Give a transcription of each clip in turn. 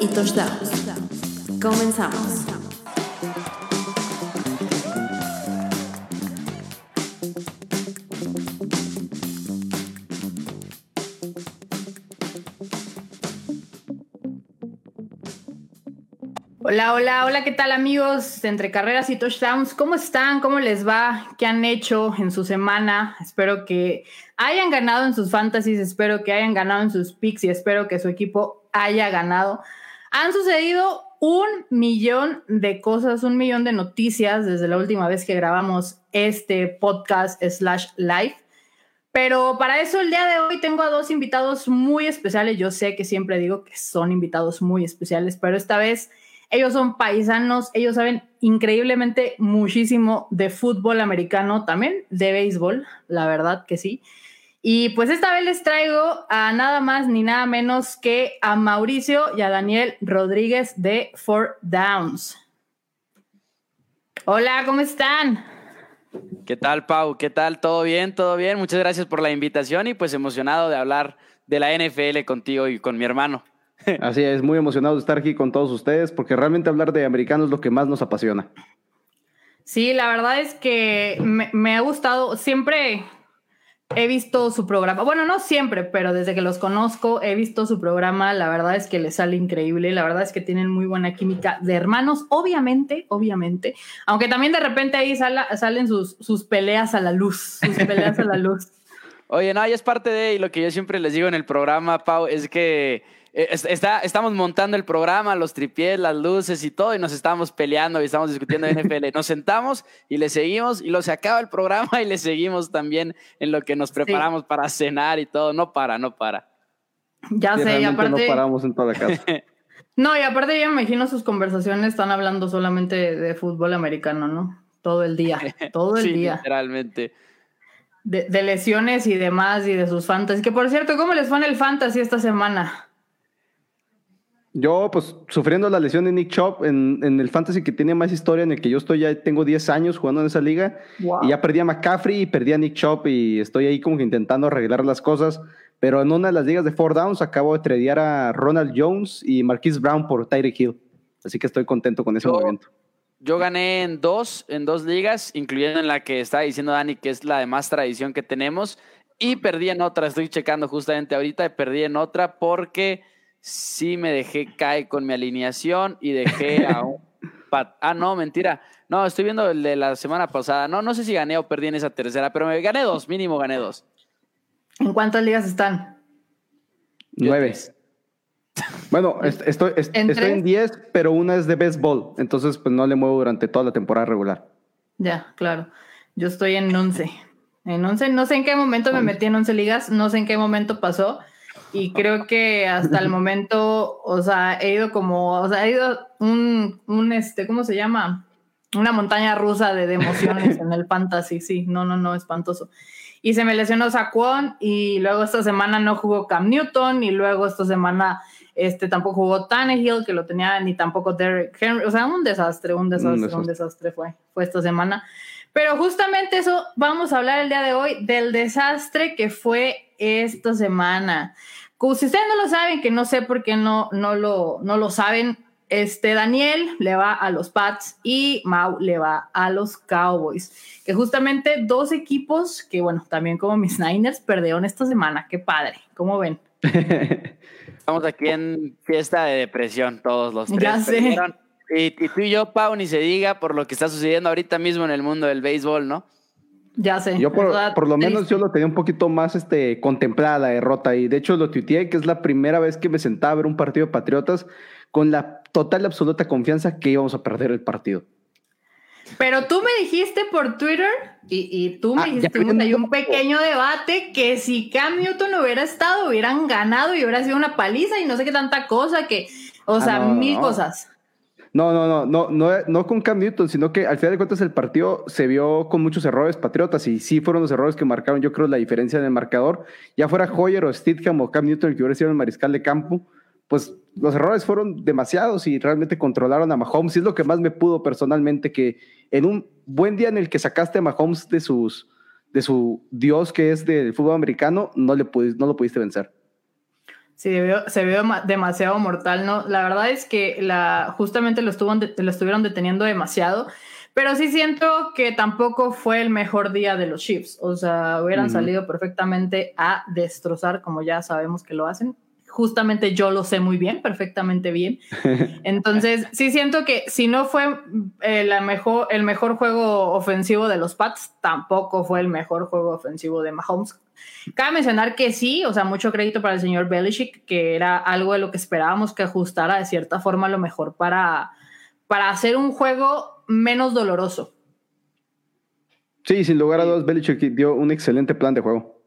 y touchdowns. Comenzamos. Hola, hola, hola, ¿qué tal amigos entre carreras y touchdowns? ¿Cómo están? ¿Cómo les va? ¿Qué han hecho en su semana? Espero que hayan ganado en sus fantasies, espero que hayan ganado en sus picks y espero que su equipo haya ganado. Han sucedido un millón de cosas, un millón de noticias desde la última vez que grabamos este podcast slash live. Pero para eso el día de hoy tengo a dos invitados muy especiales. Yo sé que siempre digo que son invitados muy especiales, pero esta vez ellos son paisanos, ellos saben increíblemente muchísimo de fútbol americano, también de béisbol, la verdad que sí. Y pues esta vez les traigo a nada más ni nada menos que a Mauricio y a Daniel Rodríguez de Four Downs. Hola, ¿cómo están? ¿Qué tal, Pau? ¿Qué tal? ¿Todo bien? ¿Todo bien? Muchas gracias por la invitación y pues emocionado de hablar de la NFL contigo y con mi hermano. Así es, muy emocionado de estar aquí con todos ustedes porque realmente hablar de americanos es lo que más nos apasiona. Sí, la verdad es que me, ha gustado, siempre he visto su programa, bueno, no siempre, pero desde que los conozco he visto su programa, la verdad es que les sale increíble, la verdad es que tienen muy buena química de hermanos, obviamente, obviamente, aunque también de repente ahí salen sus, sus peleas a la luz, sus peleas a la luz. Oye, no, y es parte de, y lo que yo siempre les digo en el programa, Pau, es que está, estamos montando el programa, los tripiés, las luces y todo, y nos estamos peleando y estamos discutiendo NFL. Nos sentamos y le seguimos, y lo se acaba el programa y le seguimos también en lo que nos preparamos para cenar y todo. No para, no para. Ya sé, y aparte. No paramos en toda la casa. no, y aparte, yo me imagino sus conversaciones están hablando solamente de fútbol americano, ¿no? Todo el día, todo el sí, día. Literalmente. De, de, lesiones y demás y de sus fantasy. Que por cierto, ¿cómo les fue en el fantasy esta semana? Yo, pues, sufriendo la lesión de Nick Chop en, en, el fantasy que tiene más historia, en el que yo estoy ya tengo 10 años jugando en esa liga, y ya perdí a McCaffrey y perdí a Nick Chop y estoy ahí como que intentando arreglar las cosas, pero en una de las ligas de four downs acabo de tradear a Ronald Jones y Marquise Brown por Tyreek Hill, así que estoy contento con ese yo, movimiento. Yo gané en dos, en dos ligas, incluyendo en la que está diciendo Dani, que es la de más tradición que tenemos, y perdí en otra, estoy checando justamente ahorita, y perdí en otra porque sí me dejé caer con mi alineación y dejé a un... ah, no, mentira. No, estoy viendo el de la semana pasada. No, no sé si gané o perdí en esa tercera, pero me gané dos, mínimo gané dos. ¿En cuántas ligas están? Nueve. Bueno, estoy, ¿En, estoy en diez, pero una es de béisbol, entonces pues no le muevo durante toda la temporada regular. Ya, claro. Yo estoy en once. En once, no sé en qué momento me metí en once ligas, no sé en qué momento pasó, y creo que hasta el momento, o sea, he ido como, o sea, he ido un, un este, ¿cómo se llama? Una montaña rusa de, emociones en el fantasy, sí, no, no, no, espantoso. Y se me lesionó Saquon y luego esta semana no jugó Cam Newton y luego esta semana este tampoco jugó Tannehill, que lo tenía, ni tampoco Derek Henry, o sea, un desastre, un desastre, un desastre, un desastre fue, fue esta semana. Pero justamente eso vamos a hablar el día de hoy, del desastre que fue esta semana. Si ustedes no lo saben, que no sé por qué no, no, lo, no lo saben, este Daniel le va a los Pats y Mau le va a los Cowboys, que justamente dos equipos que, bueno, también como mis Niners perdieron esta semana. Qué padre, ¿cómo ven? Estamos aquí en fiesta de depresión, todos los tres. Ya sé. Y, y, tú y yo, Pau, ni se diga por lo que está sucediendo ahorita mismo en el mundo del béisbol, ¿no? Ya sé. Yo por, por lo menos yo lo tenía un poquito más este, contemplada la derrota y de hecho lo tuiteé que es la primera vez que me sentaba a ver un partido de Patriotas con la total y absoluta confianza que íbamos a perder el partido. Pero tú me dijiste por Twitter y, y tú me ah, dijiste, hay un pequeño debate que si Cam Newton hubiera estado, hubieran ganado y hubiera sido una paliza y no sé qué tanta cosa que, o ah, sea, mil no. cosas. No, no, no, no, no, no con Cam Newton, sino que al final de cuentas el partido se vio con muchos errores patriotas y sí fueron los errores que marcaron, yo creo, la diferencia en el marcador. Ya fuera Hoyer o Stidham o Cam Newton el que hubiera sido el mariscal de campo, pues los errores fueron demasiados y realmente controlaron a Mahomes. Y es lo que más me pudo personalmente, que en un buen día en el que sacaste a Mahomes de, sus, de su dios que es del fútbol americano, no, le pudiste, no lo pudiste vencer. Sí, se vio demasiado mortal, ¿no? La verdad es que la, justamente lo, estuvo, lo estuvieron deteniendo demasiado, pero sí siento que tampoco fue el mejor día de los Chiefs. O sea, hubieran salido perfectamente a destrozar, como ya sabemos que lo hacen. Justamente yo lo sé muy bien, perfectamente bien. Entonces, sí siento que si no fue eh, la mejor, el mejor juego ofensivo de los Pats, tampoco fue el mejor juego ofensivo de Mahomes Cabe mencionar que sí, o sea, mucho crédito para el señor Belichick, que era algo de lo que esperábamos que ajustara de cierta forma lo mejor para, para hacer un juego menos doloroso. Sí, sin lugar a dudas, Belichick dio un excelente plan de juego.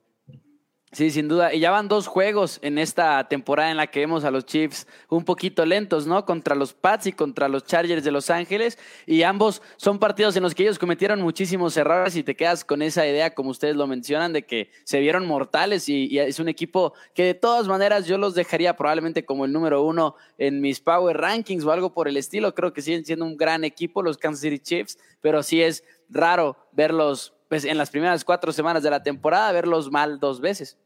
Sí, sin duda. Y ya van dos juegos en esta temporada en la que vemos a los Chiefs un poquito lentos, ¿no? Contra los Pats y contra los Chargers de Los Ángeles. Y ambos son partidos en los que ellos cometieron muchísimos errores y te quedas con esa idea, como ustedes lo mencionan, de que se vieron mortales y, es un equipo que de todas maneras yo los dejaría probablemente como el número uno en mis Power Rankings o algo por el estilo. Creo que siguen siendo un gran equipo los Kansas City Chiefs, pero sí es raro verlos pues en las primeras cuatro semanas de la temporada, verlos mal dos veces.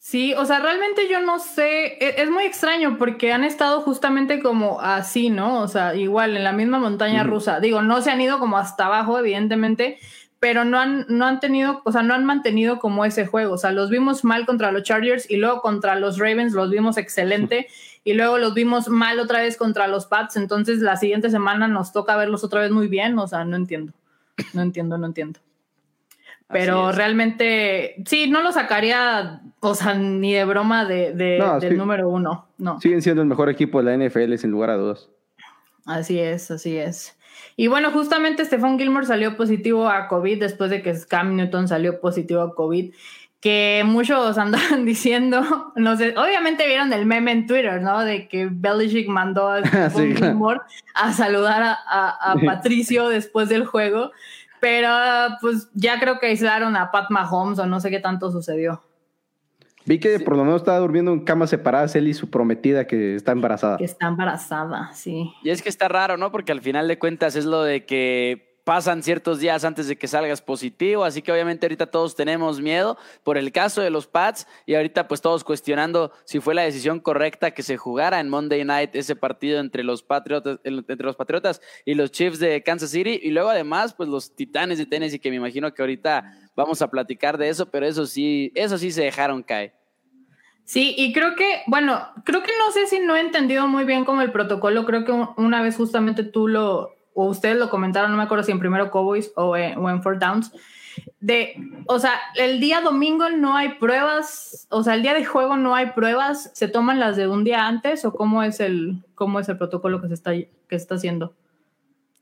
Sí, o sea, realmente yo no sé, e, es, muy extraño porque han estado justamente como así, ¿no? O sea, igual en la misma montaña rusa. Digo, no se han ido como hasta abajo, evidentemente, pero no han, no han tenido, o sea, no han mantenido como ese juego. O sea, los vimos mal contra los Chargers y luego contra los Ravens los vimos excelente y luego los vimos mal otra vez contra los Pats. Entonces la siguiente semana nos toca verlos otra vez muy bien. O sea, no entiendo. No entiendo, no entiendo. Pero realmente, sí, no lo sacaría, o sea, ni de broma de, del número uno. No. Siguen siendo el mejor equipo de la NFL, sin lugar a dudas. Así es, así es. Y bueno, justamente Stephon Gilmore salió positivo a COVID después de que Cam Newton salió positivo a COVID. Que muchos andaban diciendo, no sé, obviamente vieron el meme en Twitter, ¿no? De que Belichick mandó a Stephon Gilmore a saludar a, a Patricio después del juego. Pero pues ya creo que aislaron a Pat Mahomes o no sé qué tanto sucedió. Vi que por lo menos estaba durmiendo en camas separadas él y su prometida que está embarazada. Que está embarazada, sí. Y es que está raro, ¿no? Porque al final de cuentas es lo de que pasan ciertos días antes de que salgas positivo, así que obviamente ahorita todos tenemos miedo por el caso de los Pats y ahorita pues todos cuestionando si fue la decisión correcta que se jugara en Monday Night ese partido entre los Patriotas, entre los Patriotas y los Chiefs de Kansas City y luego además pues los Titanes de Tennessee que me imagino que ahorita vamos a platicar de eso, pero eso sí, eso sí se dejaron caer. Sí, y creo que, bueno, creo que no sé si no he entendido muy bien como el protocolo, creo que una vez justamente tú lo, o ustedes lo comentaron, no me acuerdo si en primero Cowboys o en, o Four Downs, de, o sea, el día domingo no hay pruebas, o sea, el día de juego no hay pruebas, se toman las de un día antes o cómo es el, cómo es el protocolo que se está, que está haciendo.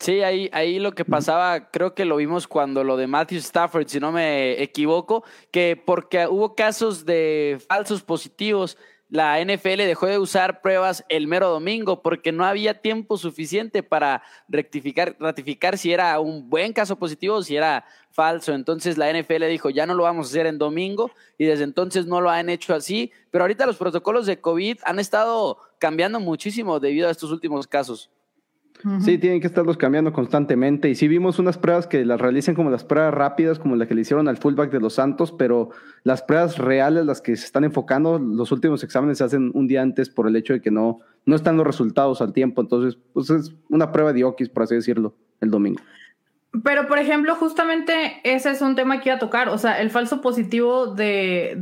Sí, ahí, ahí lo que pasaba, creo que lo vimos cuando lo de Matthew Stafford, si no me equivoco, que porque hubo casos de falsos positivos la NFL dejó de usar pruebas el mero domingo porque no había tiempo suficiente para rectificar, ratificar si era un buen caso positivo o si era falso. Entonces la NFL dijo, ya no lo vamos a hacer en domingo y desde entonces no lo han hecho así. Pero ahorita los protocolos de COVID han estado cambiando muchísimo debido a estos últimos casos. Sí, tienen que estarlos cambiando constantemente. Y sí vimos unas pruebas que las realicen como las pruebas rápidas, como la que le hicieron al fullback de los Santos, pero las pruebas reales, las que se están enfocando, los últimos exámenes se hacen un día antes por el hecho de que no, no están los resultados al tiempo. Entonces, pues es una prueba de Oquis, por así decirlo, el domingo. Pero, por ejemplo, justamente ese es un tema que iba a tocar. O sea, el falso positivo de,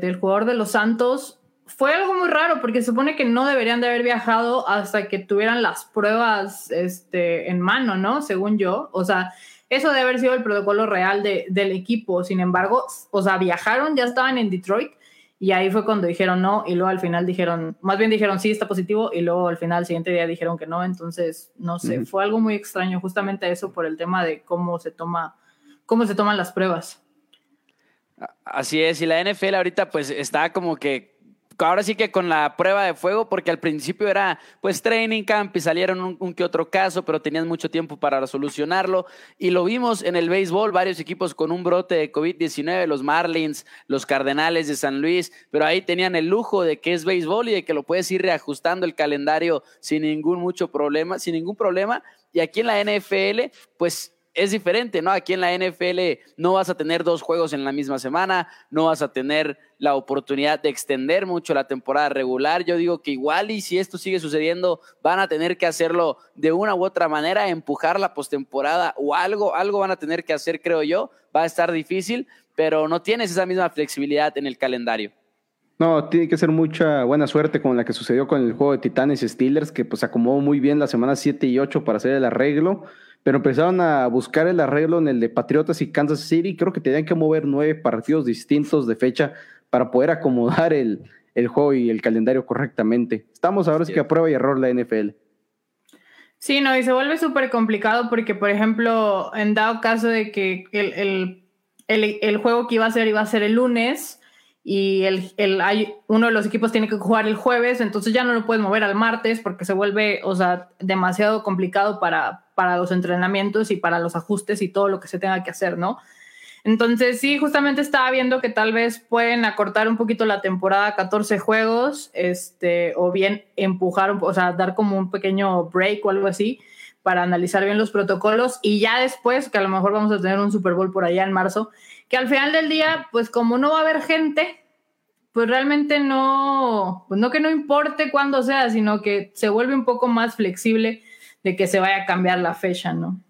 del jugador de los Santos fue algo muy raro porque se supone que no deberían de haber viajado hasta que tuvieran las pruebas este, en mano, ¿no? Según yo. O sea, eso debe haber sido el protocolo real de, del equipo. Sin embargo, o sea, viajaron, ya estaban en Detroit y ahí fue cuando dijeron no y luego al final dijeron, más bien dijeron sí, está positivo y luego al final, el siguiente día dijeron que no. Entonces, no sé, fue algo muy extraño justamente eso por el tema de cómo se toma, cómo se toman las pruebas. Así es, y la NFL ahorita pues está como que ahora sí que con la prueba de fuego, porque al principio era pues training camp y salieron un, que otro caso, pero tenían mucho tiempo para solucionarlo. Y lo vimos en el béisbol, varios equipos con un brote de COVID-19, los Marlins, los Cardenales de San Luis, pero ahí tenían el lujo de que es béisbol y de que lo puedes ir reajustando el calendario sin ningún mucho problema, sin ningún problema. Y aquí en la NFL, pues es diferente, ¿no? Aquí en la NFL no vas a tener dos juegos en la misma semana, no vas a tener la oportunidad de extender mucho la temporada regular. Yo digo que igual y si esto sigue sucediendo, van a tener que hacerlo de una u otra manera, empujar la postemporada o algo, algo van a tener que hacer, creo yo. Va a estar difícil, pero no tienes esa misma flexibilidad en el calendario. No, tiene que ser mucha buena suerte con la que sucedió con el juego de Titanes y Steelers, que pues acomodó muy bien la semana 7 y 8 para hacer el arreglo, pero empezaron a buscar el arreglo en el de Patriotas y Kansas City. Creo que tenían que mover nueve partidos distintos de fecha para poder acomodar el, el juego y el calendario correctamente. Estamos ahora sí que a prueba y error la NFL. Sí, no, y se vuelve súper complicado porque, por ejemplo, en dado caso de que el, el, el, el juego que iba a ser iba a ser el lunes, y el, el, hay, uno de los equipos tiene que jugar el jueves, entonces ya no lo puedes mover al martes porque se vuelve, o sea, demasiado complicado para, para los entrenamientos y para los ajustes y todo lo que se tenga que hacer, ¿no? Entonces, sí, justamente estaba viendo que tal vez pueden acortar un poquito la temporada a 14 juegos, este, o bien empujar, o sea, dar como un pequeño break o algo así para analizar bien los protocolos y ya después, que a lo mejor vamos a tener un Super Bowl por allá en marzo, que al final del día, pues como no va a haber gente, pues realmente no, pues no que no importe cuándo sea, sino que se vuelve un poco más flexible de que se vaya a cambiar la fecha, ¿no?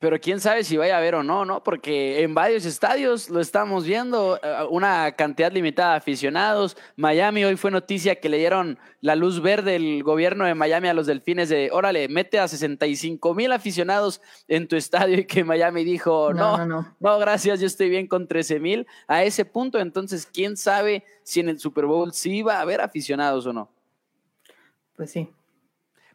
Pero quién sabe si vaya a haber o no, ¿no? Porque en varios estadios lo estamos viendo, eh, una cantidad limitada de aficionados. Miami hoy fue noticia que le dieron la luz verde el gobierno de Miami a los delfines de, órale, mete a 65 mil aficionados en tu estadio y que Miami dijo, no, no, no, no gracias, yo estoy bien con 13 mil. A ese punto, entonces, quién sabe si en el Super Bowl sí va a haber aficionados o no. Pues sí.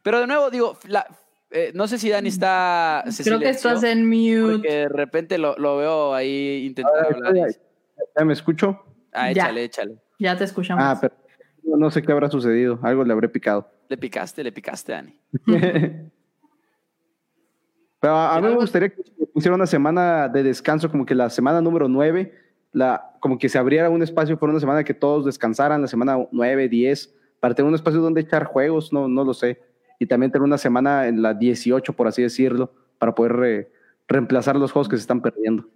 Pero de nuevo, digo, la, eh, no sé si Dani está. Creo que estás en mute. Porque de repente lo, lo veo ahí intentando hablar. ¿Ya me escucho? Ah, échale, échale. Ya te escuchamos. Ah, pero no sé qué habrá sucedido. Algo le habré picado. Le picaste, le picaste, Dani. pero a, mí me gustaría que pusiera una semana de descanso, como que la semana número 9, la, como que se abriera un espacio por una semana que todos descansaran, la semana 9, 10, para tener un espacio donde echar juegos, no, no lo sé y también tener una semana en la 18, por así decirlo, para poder reemplazar los juegos que se están perdiendo.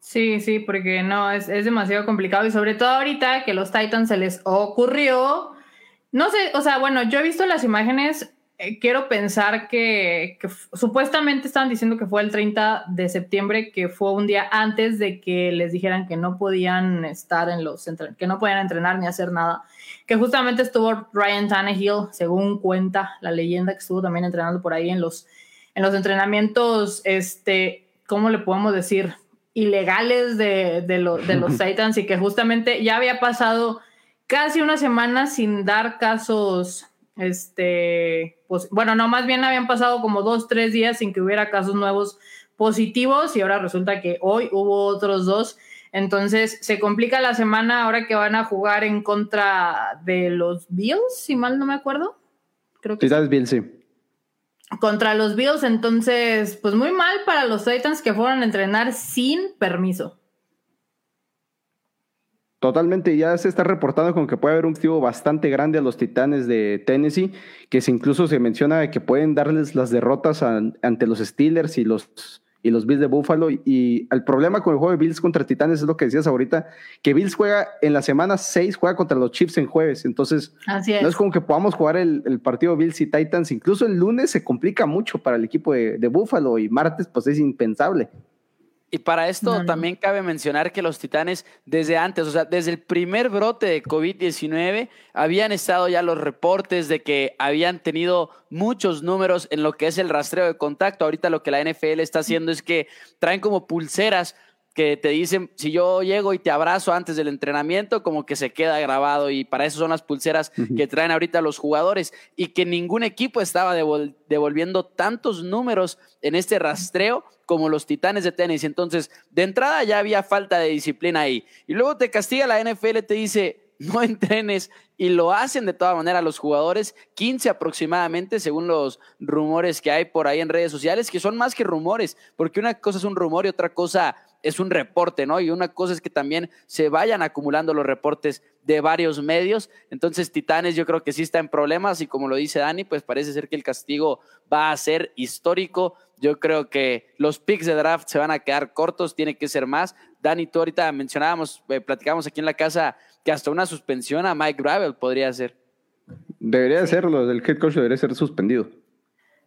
Sí, sí, porque no, es, es, demasiado complicado y sobre todo ahorita que los Titans se les ocurrió, no sé, o sea, bueno, yo he visto las imágenes, eh, quiero pensar que, que, supuestamente estaban diciendo que fue el 30 de septiembre, que fue un día antes de que les dijeran que no podían estar en los, que no podían entrenar ni hacer nada que justamente estuvo Ryan Tannehill, según cuenta la leyenda, que estuvo también entrenando por ahí en los, en los entrenamientos, este, ¿cómo le podemos decir? Ilegales de, de, de los Titans y que justamente ya había pasado casi una semana sin dar casos, este, pues, bueno, no, más bien habían pasado como dos, tres días sin que hubiera casos nuevos positivos y ahora resulta que hoy hubo otros dos. Entonces se complica la semana ahora que van a jugar en contra de los Bills, si mal no me acuerdo. Creo que sí. Bills, sí. Contra los Bills, entonces, pues muy mal para los Titans que fueron a entrenar sin permiso. Totalmente, ya se está reportando con que puede haber un activo bastante grande a los Titanes de Tennessee, que se incluso se menciona que pueden darles las derrotas ante los Steelers y los y los Bills de Buffalo. Y el problema con el juego de Bills contra Titanes es lo que decías ahorita, que Bills juega en la semana 6, juega contra los Chiefs en jueves. Entonces, no es como que podamos jugar el, partido Bills y Titans. Incluso el lunes se complica mucho para el equipo de, de Buffalo y martes pues es impensable. Y para esto también cabe mencionar que los Titanes desde antes, o sea, desde el primer brote de COVID-19, habían estado ya los reportes de que habían tenido muchos números en lo que es el rastreo de contacto. Ahorita lo que la NFL está haciendo es que traen como pulseras que te dicen, si yo llego y te abrazo antes del entrenamiento, como que se queda grabado y para eso son las pulseras que traen ahorita los jugadores y que ningún equipo estaba devolviendo tantos números en este rastreo como los titanes de tenis. Entonces, de entrada ya había falta de disciplina ahí. Y luego te castiga la NFL, te dice, no entrenes y lo hacen de toda manera los jugadores, 15 aproximadamente, según los rumores que hay por ahí en redes sociales, que son más que rumores, porque una cosa es un rumor y otra cosa es un reporte, ¿no? Y una cosa es que también se vayan acumulando los reportes de varios medios. Entonces, Titanes yo creo que sí está en problemas y como lo dice Dani, pues parece ser que el castigo va a ser histórico. Yo creo que los picks de draft se van a quedar cortos, tiene que ser más. Dani, tú ahorita mencionábamos, eh, platicábamos aquí en la casa que hasta una suspensión a Mike Gravel podría ser. Debería serlo, el head coach debería ser suspendido.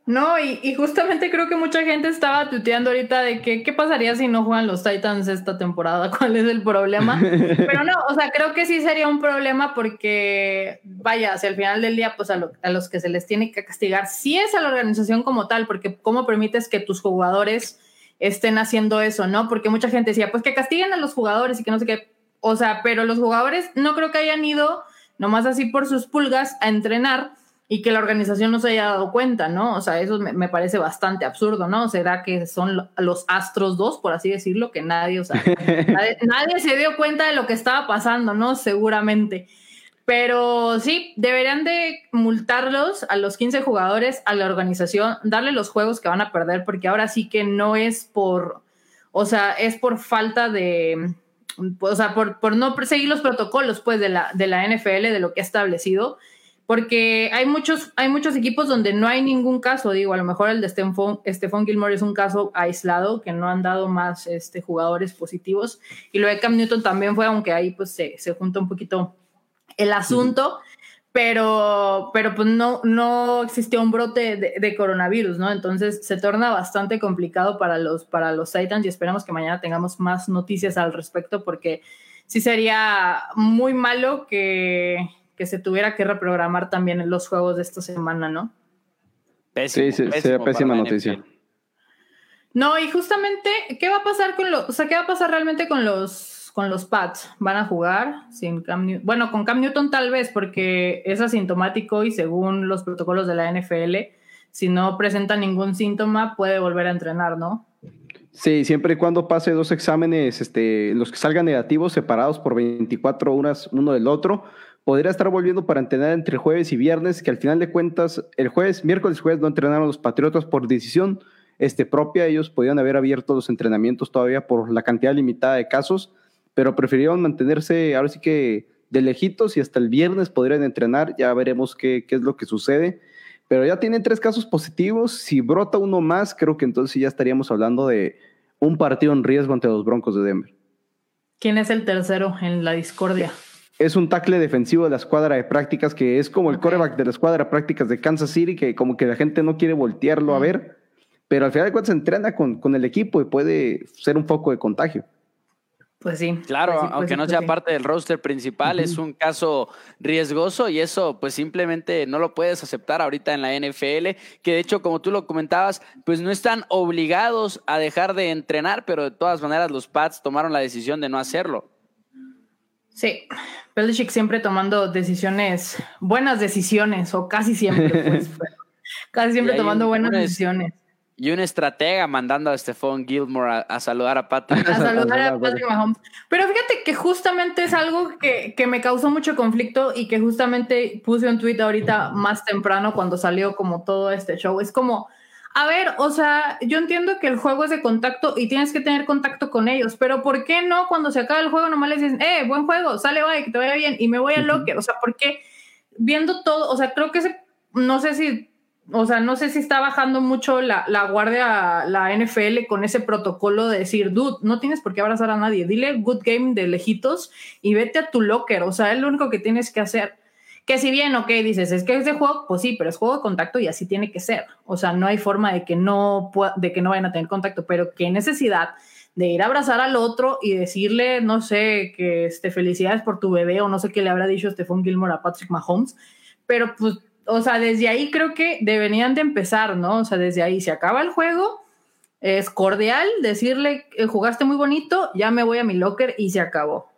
No, y, justamente creo que mucha gente estaba tuteando ahorita de que qué pasaría si no juegan los Titans esta temporada, cuál es el problema. Pero no, o sea, creo que sí sería un problema porque, vaya, hacia el final del día, pues a, a los que se les tiene que castigar, sí es a la organización como tal, porque cómo permites que tus jugadores estén haciendo eso, ¿no? Porque mucha gente decía, pues que castiguen a los jugadores y que no sé qué, o sea, pero los jugadores no creo que hayan ido nomás así por sus pulgas a entrenar y que la organización no se haya dado cuenta, ¿no? O sea, eso me, parece bastante absurdo, ¿no? ¿Será que son los Astros dos, por así decirlo, que nadie, o sea, nadie, se dio cuenta de lo que estaba pasando, ¿no? Seguramente. Pero sí, deberían de multarlos a los 15 jugadores, a la organización, darle los juegos que van a perder, porque ahora sí que no es por, o sea, es por falta de, o sea, por, por no seguir los protocolos, pues, de la, de la NFL, de lo que ha establecido porque hay muchos, hay muchos equipos donde no hay ningún caso, digo, a lo mejor el de Stephon, Gilmore es un caso aislado, que no han dado más este, jugadores positivos, y lo de Cam Newton también fue, aunque ahí pues se, se junta un poquito el asunto, pero, pero pues no, no existió un brote de, coronavirus, ¿no? Entonces se torna bastante complicado para los, para los Titans y esperamos que mañana tengamos más noticias al respecto, porque sí sería muy malo que que se tuviera que reprogramar también en los juegos de esta semana, ¿no? sí, sería pésima noticia. No, y justamente, ¿qué va a pasar con los, o sea, qué va a pasar realmente con los, con los Pats? ¿Van a jugar sin Cam Newton? Bueno, con Cam Newton tal vez, porque es asintomático y según los protocolos de la NFL, si no presenta ningún síntoma, puede volver a entrenar, ¿no? Sí, siempre y cuando pase dos exámenes, este, los que salgan negativos, separados por 24 horas uno del otro, podría estar volviendo para entrenar entre jueves y viernes, que al final de cuentas, el jueves, miércoles, jueves no entrenaron los Patriotas por decisión este, propia. Ellos podían haber abierto los entrenamientos todavía por la cantidad limitada de casos, pero prefirieron mantenerse ahora sí que de lejitos y hasta el viernes podrían entrenar. Ya veremos qué, qué es lo que sucede. Pero ya tienen tres casos positivos. Si brota uno más, creo que entonces ya estaríamos hablando de un partido en riesgo ante los Broncos de Denver. ¿Quién es el tercero en la discordia? Es un tackle defensivo de la escuadra de prácticas que es como el coreback de la escuadra de prácticas de Kansas City, que como que la gente no quiere voltearlo a ver, pero al final de cuentas entrena con, con el equipo y puede ser un foco de contagio. Pues sí. Claro, pues pues aunque no pues sea parte del roster principal, es un caso riesgoso y eso pues simplemente no lo puedes aceptar ahorita en la NFL, que de hecho como tú lo comentabas, pues no están obligados a dejar de entrenar, pero de todas maneras los Pats tomaron la decisión de no hacerlo. Sí, Belichick siempre tomando decisiones, buenas decisiones, o casi siempre, pues, casi siempre tomando buenas decisiones. Y un estratega mandando a Stephon Gilmore a, saludar a Patrick. A saludar a Patrick Mahomes. Pero fíjate que justamente es algo que, que, me causó mucho conflicto y que justamente puse un tweet ahorita más temprano cuando salió como todo este show. Es como, a ver, o sea, yo entiendo que el juego es de contacto y tienes que tener contacto con ellos, pero ¿por qué no cuando se acaba el juego nomás les dicen, eh, buen juego, sale, bye, que te vaya bien y me voy al locker? O sea, ¿por qué viendo todo, o sea, creo que ese, no sé si, o sea, no sé si está bajando mucho la, la guardia, la NFL con ese protocolo de decir, dude, no tienes por qué abrazar a nadie, dile good game de lejitos y vete a tu locker, o sea, es lo único que tienes que hacer. Que si bien, ok, dices, es que es de juego, pues sí, pero es juego de contacto y así tiene que ser. O sea, no hay forma de que no, de que no vayan a tener contacto, pero qué necesidad de ir a abrazar al otro y decirle, no sé, que este, felicidades por tu bebé o no sé qué le habrá dicho Stephon Gilmore a Patrick Mahomes. Pero pues, o sea, desde ahí creo que deberían de empezar, ¿no? O sea, desde ahí se acaba el juego, es cordial decirle, eh, jugaste muy bonito, ya me voy a mi locker y se acabó.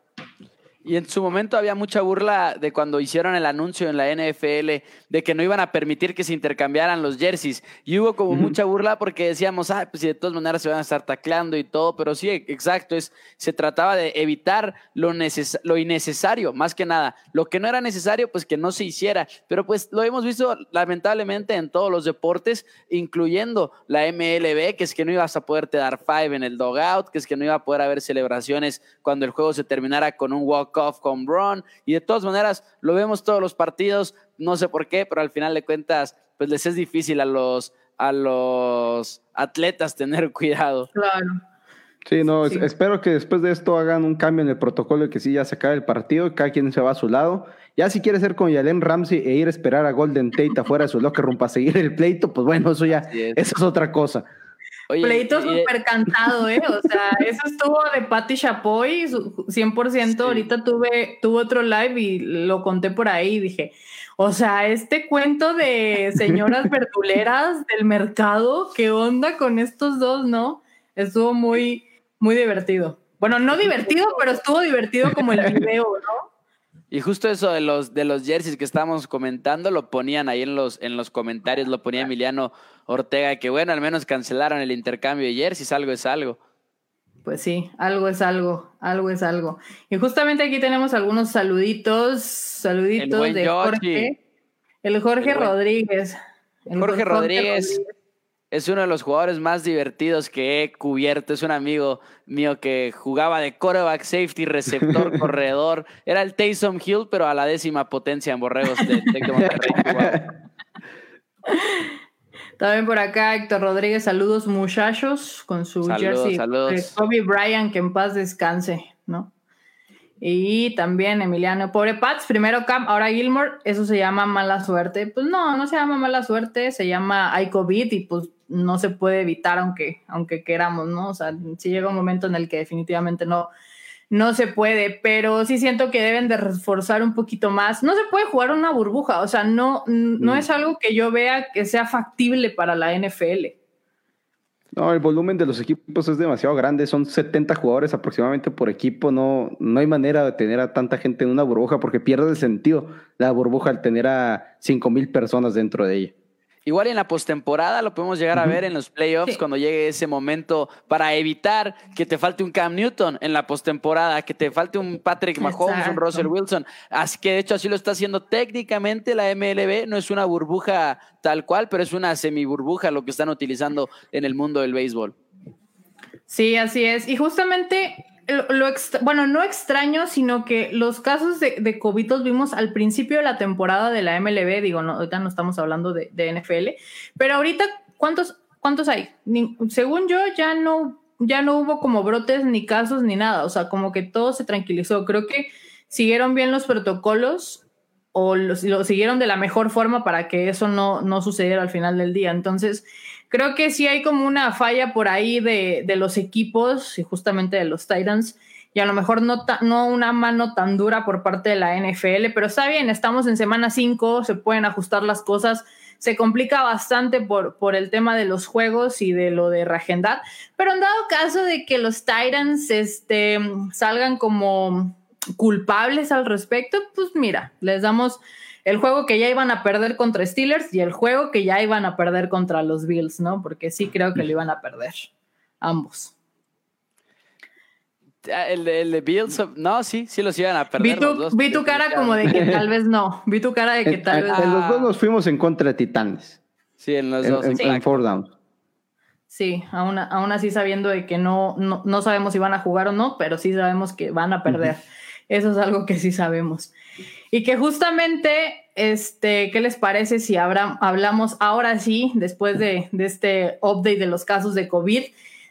Y en su momento había mucha burla de cuando hicieron el anuncio en la NFL de que no iban a permitir que se intercambiaran los jerseys. Y hubo como mucha burla porque decíamos, ah, pues si de todas maneras se van a estar tacleando y todo. Pero sí, exacto, es, se trataba de evitar lo, lo innecesario, más que nada. Lo que no era necesario, pues que no se hiciera. Pero pues lo hemos visto lamentablemente en todos los deportes, incluyendo la MLB, que es que no ibas a poderte dar five en el dogout, que es que no iba a poder haber celebraciones cuando el juego se terminara con un walk-off con Braun. Y de todas maneras, lo vemos todos los partidos, no sé por qué, pero al final de cuentas, pues les es difícil a los, a los atletas tener cuidado. Claro. Sí, no, espero que después de esto hagan un cambio en el protocolo y que sí ya se acabe el partido, cada quien se va a su lado. Ya si quiere ser con Yalen Ramsey e ir a esperar a Golden Tate afuera de su locker room para seguir el pleito, pues bueno, eso ya, eso es otra cosa. Pleito súper cantado, ¿eh? O sea, eso estuvo de Patti Chapoy, 100%. Ahorita tuve, tuve otro live y lo conté por ahí y dije, o sea, este cuento de señoras verduleras del mercado, ¿qué onda con estos dos, no? Estuvo muy, muy divertido. Bueno, no divertido, pero estuvo divertido como el video, ¿no? Y justo eso de los, de los jerseys que estábamos comentando, lo ponían ahí en los, en los comentarios, lo ponía Emiliano Ortega, que bueno, al menos cancelaron el intercambio de jerseys, algo es algo. Pues sí, algo es algo, algo es algo. Y justamente aquí tenemos algunos saluditos, saluditos de Jorge. El Jorge Rodríguez. Jorge, Rodríguez es uno de los jugadores más divertidos que he cubierto. Es un amigo mío que jugaba de quarterback, safety, receptor, corredor. Era el Taysom Hill, pero a la décima potencia en Borregos de, Monterrey. También por acá Héctor Rodríguez, saludos muchachos, con su jersey de Kobe Bryant, que en paz descanse, ¿no? Y también Emiliano, pobre Pats, primero Camp, ahora Gilmore, eso se llama mala suerte. Pues no, no se llama mala suerte, se llama hay COVID y pues no se puede evitar aunque, aunque queramos, ¿no? O sea, sí llega un momento en el que definitivamente no, no se puede, pero sí siento que deben de reforzar un poquito más. No se puede jugar una burbuja, o sea, no, no mm. es algo que yo vea que sea factible para la NFL. No, el volumen de los equipos es demasiado grande, son 70 jugadores aproximadamente por equipo, no, no hay manera de tener a tanta gente en una burbuja porque pierde el sentido la burbuja al tener a 5 mil personas dentro de ella. Igual en la postemporada lo podemos llegar a ver en los playoffs cuando llegue ese momento para evitar que te falte un Cam Newton en la postemporada, que te falte un Patrick Mahomes, un Russell Wilson. Así que de hecho así lo está haciendo técnicamente la MLB, no es una burbuja tal cual, pero es una semi burbuja lo que están utilizando en el mundo del béisbol. Sí, así es. Y justamente lo, bueno, no extraño, sino que los casos de, de, COVID los vimos al principio de la temporada de la MLB, digo, no, ahorita no estamos hablando de, NFL, pero ahorita, ¿cuántos, cuántos hay? según yo, ya no, ya no hubo como brotes ni casos ni nada, o sea, como que todo se tranquilizó. Creo que siguieron bien los protocolos o lo siguieron de la mejor forma para que eso no, no sucediera al final del día. Entonces, creo que sí hay como una falla por ahí de, los equipos y justamente de los Titans. Y a lo mejor no, no una mano tan dura por parte de la NFL, pero está bien, estamos en semana 5, se pueden ajustar las cosas. Se complica bastante por, por el tema de los juegos y de lo de reagendar. Pero en dado caso de que los Titans este, salgan como culpables al respecto, pues mira, les damos el juego que ya iban a perder contra Steelers y el juego que ya iban a perder contra los Bills, ¿no? Porque sí creo que lo iban a perder, ambos. Ah, el de, Bills, no, sí, sí los iban a perder. Vi tu, cara como de que tal vez no. Vi tu cara de que tal vez. En los dos nos fuimos en contra de Titanes. Sí, en los dos. En, en four down. Sí, aún, aún, así sabiendo de que no, no, sabemos si van a jugar o no, pero sí sabemos que van a perder. Eso es algo que sí sabemos. Y que justamente, este, ¿qué les parece si hablamos ahora sí, después de, este update de los casos de COVID,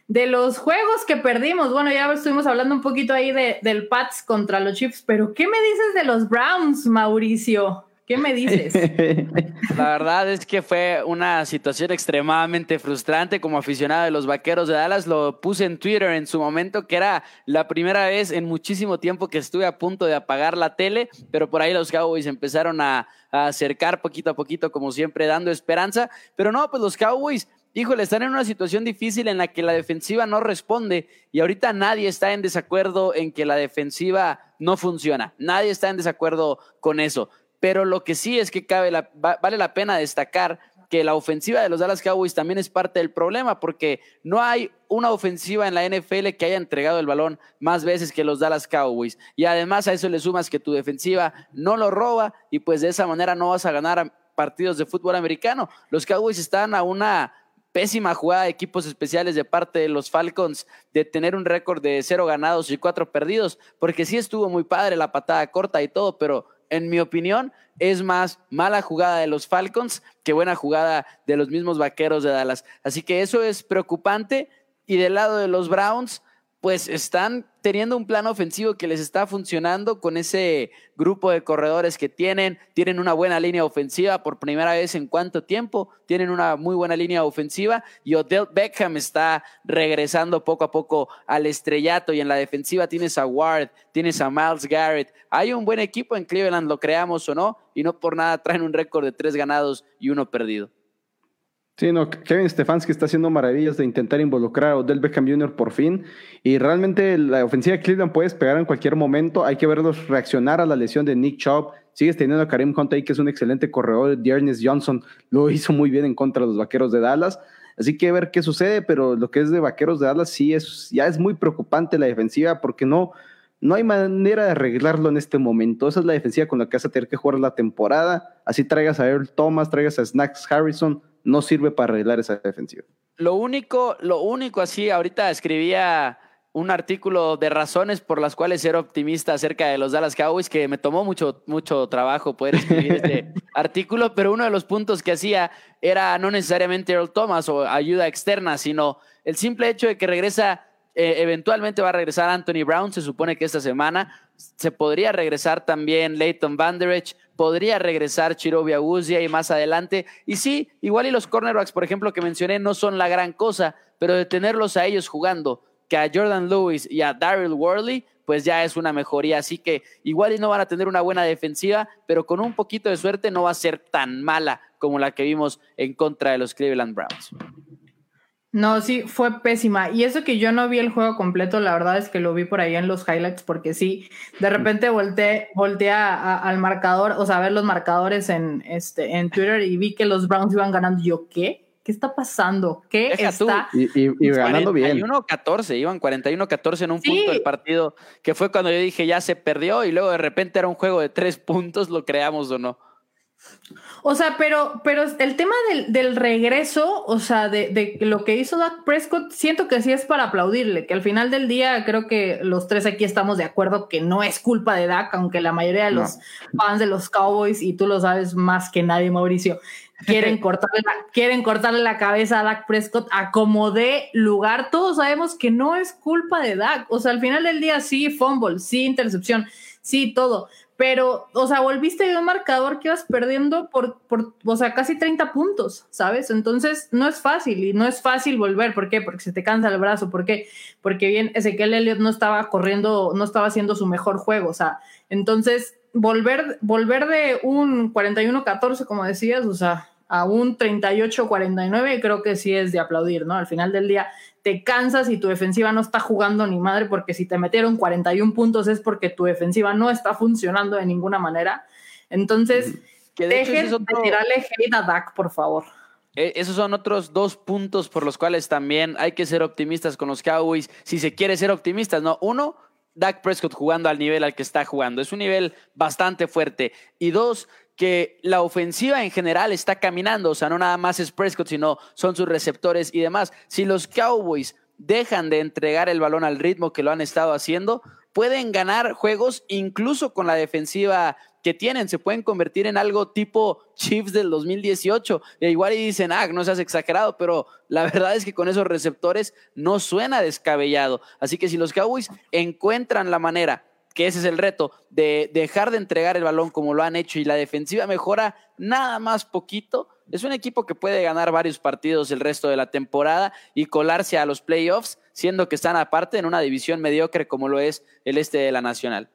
de los juegos que perdimos? Bueno, ya estuvimos hablando un poquito ahí de, del Pats contra los Chiefs, pero ¿qué me dices de los Browns, Mauricio? ¿Qué me dices? La verdad es que fue una situación extremadamente frustrante como aficionado de los Vaqueros de Dallas. Lo puse en Twitter en su momento, que era la primera vez en muchísimo tiempo que estuve a punto de apagar la tele, pero por ahí los Cowboys empezaron a, acercar poquito a poquito, como siempre, dando esperanza. Pero no, pues los Cowboys híjole, están en una situación difícil en la que la defensiva no responde y ahorita nadie está en desacuerdo en que la defensiva no funciona. Nadie está en desacuerdo con eso. Pero lo que sí es que cabe vale la pena destacar que la ofensiva de los Dallas Cowboys también es parte del problema, porque no hay una ofensiva en la NFL que haya entregado el balón más veces que los Dallas Cowboys. Y además a eso le sumas que tu defensiva no lo roba y pues de esa manera no vas a ganar partidos de fútbol americano. Los Cowboys están a una pésima jugada de equipos especiales de parte de los Falcons de tener un récord de cero ganados y cuatro perdidos, porque sí estuvo muy padre la patada corta y todo, pero en mi opinión, es más mala jugada de los Falcons que buena jugada de los mismos vaqueros de Dallas. Así que eso es preocupante. Y del lado de los Browns, pues están teniendo un plan ofensivo que les está funcionando con ese grupo de corredores que tienen, tienen una buena línea ofensiva por primera vez en cuánto tiempo, tienen una muy buena línea ofensiva y Odell Beckham está regresando poco a poco al estrellato y en la defensiva tienes a Ward, tienes a Miles Garrett, hay un buen equipo en Cleveland, lo creamos o no, y no por nada traen un récord de tres ganados y uno perdido. Sí, no, Kevin Stefanski está haciendo maravillas de intentar involucrar a Odell Beckham Jr. por fin. Y realmente la ofensiva de Cleveland puede despegar en cualquier momento. Hay que verlos reaccionar a la lesión de Nick Chubb. Sigues teniendo a Karim Hunt ahí, que es un excelente corredor. Dearness Johnson lo hizo muy bien en contra de los vaqueros de Dallas. Así que ver qué sucede, pero lo que es de vaqueros de Dallas sí es, ya es muy preocupante la defensiva porque no, no hay manera de arreglarlo en este momento. Esa es la defensiva con la que vas a tener que jugar la temporada. Así traigas a Earl Thomas, traigas a Snacks Harrison no sirve para arreglar esa defensiva. Lo único, lo único así, ahorita escribía un artículo de razones por las cuales ser optimista acerca de los Dallas Cowboys, que me tomó mucho, mucho trabajo poder escribir este artículo, pero uno de los puntos que hacía era no necesariamente Earl Thomas o ayuda externa, sino el simple hecho de que regresa, eh, eventualmente va a regresar Anthony Brown, se supone que esta semana, se podría regresar también Leighton Vanderich, podría regresar Chirobi Aguzia y más adelante. Y sí, igual y los cornerbacks, por ejemplo, que mencioné, no son la gran cosa, pero de tenerlos a ellos jugando, que a Jordan Lewis y a Daryl Worley, pues ya es una mejoría. Así que igual y no van a tener una buena defensiva, pero con un poquito de suerte no va a ser tan mala como la que vimos en contra de los Cleveland Browns. No, sí, fue pésima. Y eso que yo no vi el juego completo, la verdad es que lo vi por ahí en los highlights, porque sí, de repente volteé, volteé al marcador, o sea, a ver los marcadores en, este, en Twitter y vi que los Browns iban ganando. yo, ¿qué? ¿Qué está pasando? ¿Qué está? Y, ganando bien. 41-14, iban 41-14 en un punto del partido, que fue cuando yo dije ya se perdió y luego de repente era un juego de tres puntos, lo creamos o no. O sea, pero, pero el tema del, regreso, o sea, de, lo que hizo Doug Prescott, siento que sí es para aplaudirle, que al final del día creo que los tres aquí estamos de acuerdo que no es culpa de Dak, aunque la mayoría de los fans de los Cowboys, y tú lo sabes más que nadie, Mauricio, quieren cortarle, la, quieren cortarle la cabeza a Dak Prescott a como de lugar. Todos sabemos que no es culpa de Dak. O sea, al final del día sí, fumble, sí, intercepción, sí, todo pero, o sea, volviste de un marcador que ibas perdiendo por, por, o sea, casi 30 puntos, ¿sabes? Entonces, no es fácil y no es fácil volver. ¿Por qué? Porque se te cansa el brazo. ¿Por qué? Porque bien, Ezequiel Elliott no estaba corriendo, no estaba haciendo su mejor juego, o sea, entonces, volver, volver de un 41-14, como decías, o sea, a un 38-49, creo que sí es de aplaudir, ¿no? Al final del día, te cansas y tu defensiva no está jugando ni madre, porque si te metieron 41 puntos es porque tu defensiva no está funcionando de ninguna manera. Entonces, que de dejen de tirarle hate a Dak, por favor. E, esos son otros dos puntos por los cuales también hay que ser optimistas con los Cowboys. Si se quiere ser optimistas, ¿no? Uno, Dak Prescott jugando al nivel al que está jugando. Es un nivel bastante fuerte. Y dos, que la ofensiva en general está caminando, o sea, no nada más es Prescott, sino son sus receptores y demás. Si los Cowboys dejan de entregar el balón al ritmo que lo han estado haciendo, pueden ganar juegos incluso con la defensiva que tienen, se pueden convertir en algo tipo Chiefs del 2018. E igual y dicen, ah, no seas exagerado, pero la verdad es que con esos receptores no suena descabellado. Así que si los Cowboys encuentran la manera que ese es el reto, de dejar de entregar el balón como lo han hecho y la defensiva mejora nada más poquito, es un equipo que puede ganar varios partidos el resto de la temporada y colarse a los playoffs, siendo que están aparte en una división mediocre como lo es el este de la Nacional.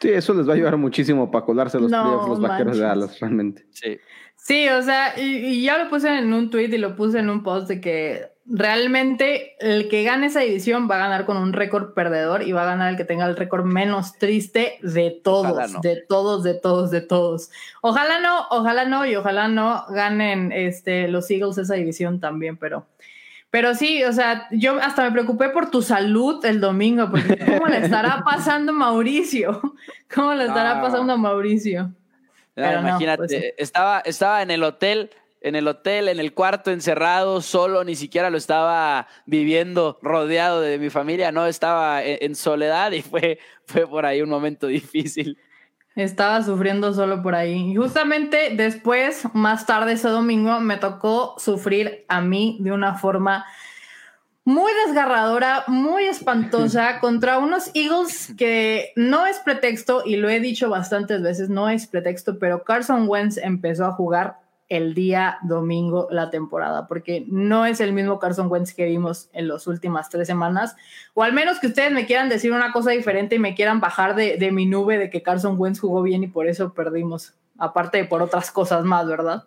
Sí, eso les va a ayudar muchísimo para colarse los No playoffs, los vaqueros de. Dallas, realmente. Sí. Sí, o sea, y, y ya lo puse en un tweet y lo puse en un post de que realmente el que gane esa división va a ganar con un récord perdedor y va a ganar el que tenga el récord menos triste de todos, no. de todos, de todos, de todos. Ojalá no, ojalá no y ojalá no ganen este, los Eagles esa división también, pero... Pero sí, o sea, yo hasta me preocupé por tu salud el domingo, porque ¿cómo le estará pasando Mauricio? ¿Cómo le estará Ah. pasando a Mauricio? Ya, Pero no, imagínate, pues sí. estaba, estaba en el hotel, en el hotel, en el cuarto encerrado, solo, ni siquiera lo estaba viviendo rodeado de mi familia, no, estaba en, en soledad y fue, fue por ahí un momento difícil. Estaba sufriendo solo por ahí. Y justamente después, más tarde ese domingo, me tocó sufrir a mí de una forma muy desgarradora, muy espantosa, contra unos Eagles que no es pretexto, y lo he dicho bastantes veces, no es pretexto, pero Carson Wentz empezó a jugar el día domingo la temporada, porque no es el mismo Carson Wentz que vimos en las últimas tres semanas, o al menos que ustedes me quieran decir una cosa diferente y me quieran bajar de, mi nube de que Carson Wentz jugó bien y por eso perdimos, aparte de por otras cosas más, ¿verdad?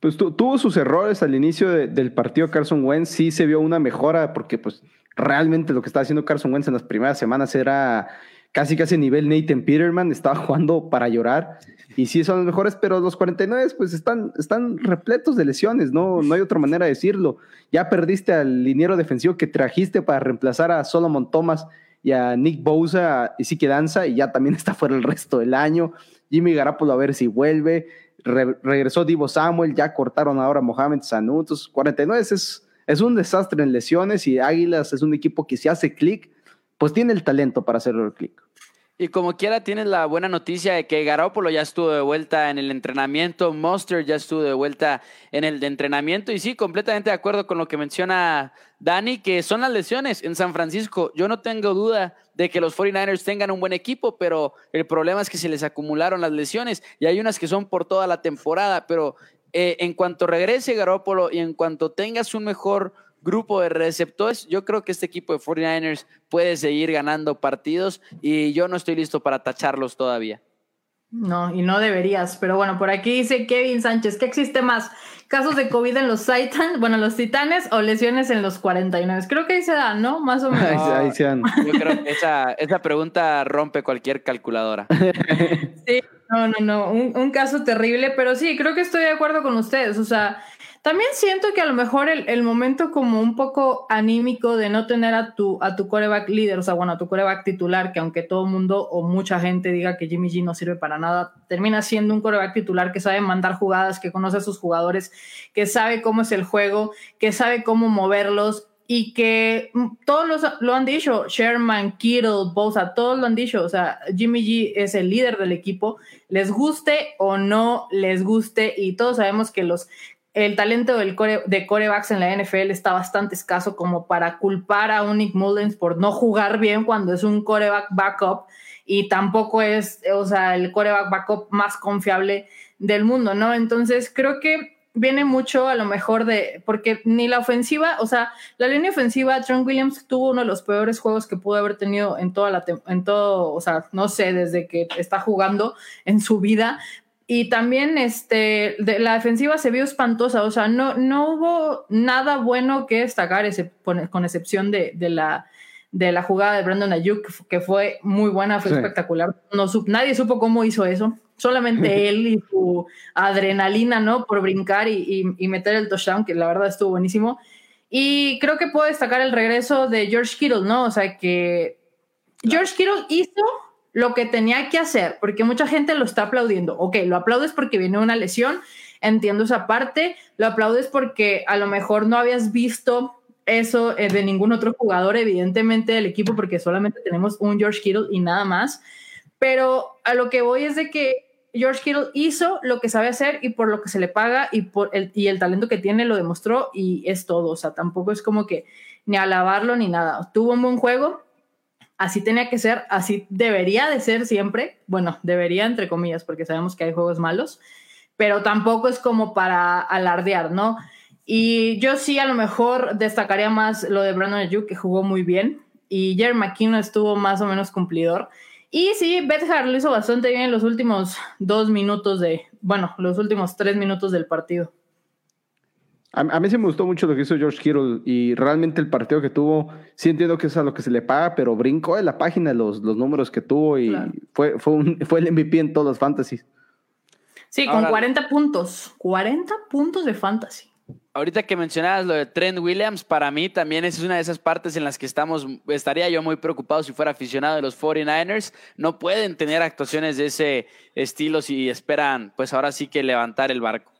Pues tu- tuvo sus errores al inicio de- del partido Carson Wentz, sí se vio una mejora porque pues realmente lo que estaba haciendo Carson Wentz en las primeras semanas era casi casi nivel Nathan Peterman, estaba jugando para llorar y sí son los mejores, pero los 49 pues están, están repletos de lesiones, no, no hay otra manera de decirlo. Ya perdiste al liniero defensivo que trajiste para reemplazar a Solomon Thomas y a Nick Bosa y sí que danza y ya también está fuera el resto del año. Jimmy Garapolo a ver si vuelve. Re- regresó Divo Samuel, ya cortaron ahora a Mohamed Sanu. Entonces, 49 es, es un desastre en lesiones y Águilas es un equipo que si hace clic, pues tiene el talento para hacerlo el clic. Y como quiera, tienes la buena noticia de que Garoppolo ya estuvo de vuelta en el entrenamiento, Monster ya estuvo de vuelta en el entrenamiento. Y sí, completamente de acuerdo con lo que menciona Dani, que son las lesiones en San Francisco. Yo no tengo duda de que los 49ers tengan un buen equipo, pero el problema es que se les acumularon las lesiones y hay unas que son por toda la temporada. Pero eh, en cuanto regrese Garoppolo y en cuanto tengas un mejor grupo de receptores, yo creo que este equipo de 49ers puede seguir ganando partidos y yo no estoy listo para tacharlos todavía. No, y no deberías. Pero bueno, por aquí dice Kevin Sánchez, ¿qué existe más? ¿Casos de COVID en los Titans, bueno, los Titanes o lesiones en los 49? Creo que ahí se da, ¿no? Más o menos. No. ahí se dan. Yo creo que esa, esa pregunta rompe cualquier calculadora. Sí, no, no, no, un, un caso terrible, pero sí, creo que estoy de acuerdo con ustedes. O sea, también siento que a lo mejor el, el momento como un poco anímico de no tener a tu, a tu coreback líder, o sea, bueno, a tu coreback titular, que aunque todo mundo o mucha gente diga que Jimmy G no sirve para nada, termina siendo un coreback titular que sabe mandar jugadas, que conoce a sus jugadores, que sabe cómo es el juego, que sabe cómo moverlos y que mm, todos los, lo han dicho, Sherman, Kittle, Bosa, todos lo han dicho, o sea, Jimmy G es el líder del equipo, les guste o no les guste, y todos sabemos que los, el talento del core, de corebacks en la NFL está bastante escaso como para culpar a un Nick Mullens por no jugar bien cuando es un coreback backup, y tampoco es, o sea, el coreback backup más confiable del mundo, ¿no? Entonces creo que viene mucho a lo mejor de, porque ni la ofensiva, o sea, la línea ofensiva, Trent Williams tuvo uno de los peores juegos que pudo haber tenido en toda la, en todo, o sea, no sé, desde que está jugando en su vida. Y también este, de, la defensiva se vio espantosa, o sea, no, no hubo nada bueno que destacar, ese- con, excepción de, de la, de la jugada de Brandon Ayuk, que fu- que fue muy buena, fue Sí. espectacular. No, nadie supo cómo hizo eso, solamente él y su adrenalina, ¿no? Por brincar y, y- y meter el touchdown, que la verdad estuvo buenísimo. Y creo que puedo destacar el regreso de George Kittle, ¿no? O sea, que George Kittle hizo lo que tenía que hacer, porque mucha gente lo está aplaudiendo. Ok, lo aplaudes porque viene una lesión, entiendo esa parte, lo aplaudes porque a lo mejor no habías visto eso eh, de ningún otro jugador, evidentemente, del equipo, porque solamente tenemos un George Kittle y nada más. Pero a lo que voy es de que George Kittle hizo lo que sabe hacer y por lo que se le paga y por el, y el talento que tiene lo demostró y es todo. O sea, tampoco es como que ni alabarlo ni nada. Tuvo un buen juego, así tenía que ser, así debería de ser siempre. Bueno, debería entre comillas, porque sabemos que hay juegos malos, pero tampoco es como para alardear, ¿no? Y yo sí a lo mejor destacaría más lo de Brandon Ayuk, que jugó muy bien, y Jerry McKinnon estuvo más o menos cumplidor. Y sí, Bethard lo hizo bastante bien en los últimos dos minutos de, bueno, los últimos tres minutos del partido. A, a, mí sí me gustó mucho lo que hizo George Kittle y realmente el partido que tuvo, sí entiendo que es a lo que se le paga, pero brincó en la página los, los números que tuvo y claro. fue, fue, un, fue el MVP en todos los fantasies. Sí, con Ahora, 40 puntos, 40 puntos de fantasy. Ahorita que mencionabas lo de Trent Williams, para mí también es una de esas partes en las que estamos, estaría yo muy preocupado si fuera aficionado de los 49ers. No pueden tener actuaciones de ese estilo si esperan, pues ahora sí que levantar el barco.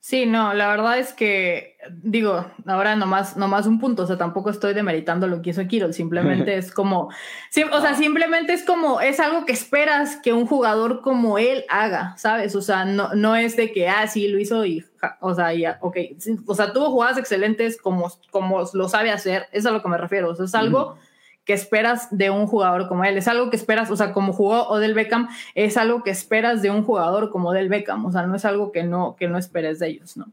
Sí, no, la verdad es que, digo, ahora nomás, nomás un punto, o sea, tampoco estoy demeritando lo que hizo Kirill, simplemente es como, sí, o sea, simplemente es como, es algo que esperas que un jugador como él haga, ¿sabes? O sea, no, no es de que, ah, sí, lo hizo y, o sea, ya, ok, sí, o sea, tuvo jugadas excelentes como, como lo sabe hacer, es a lo que me refiero, o sea, es algo... que esperas de un jugador como él. Es algo que esperas, o sea, como jugó Odell Beckham, es algo que esperas de un jugador como Odell Beckham. O sea, no es algo que no, que no esperes de ellos, ¿no?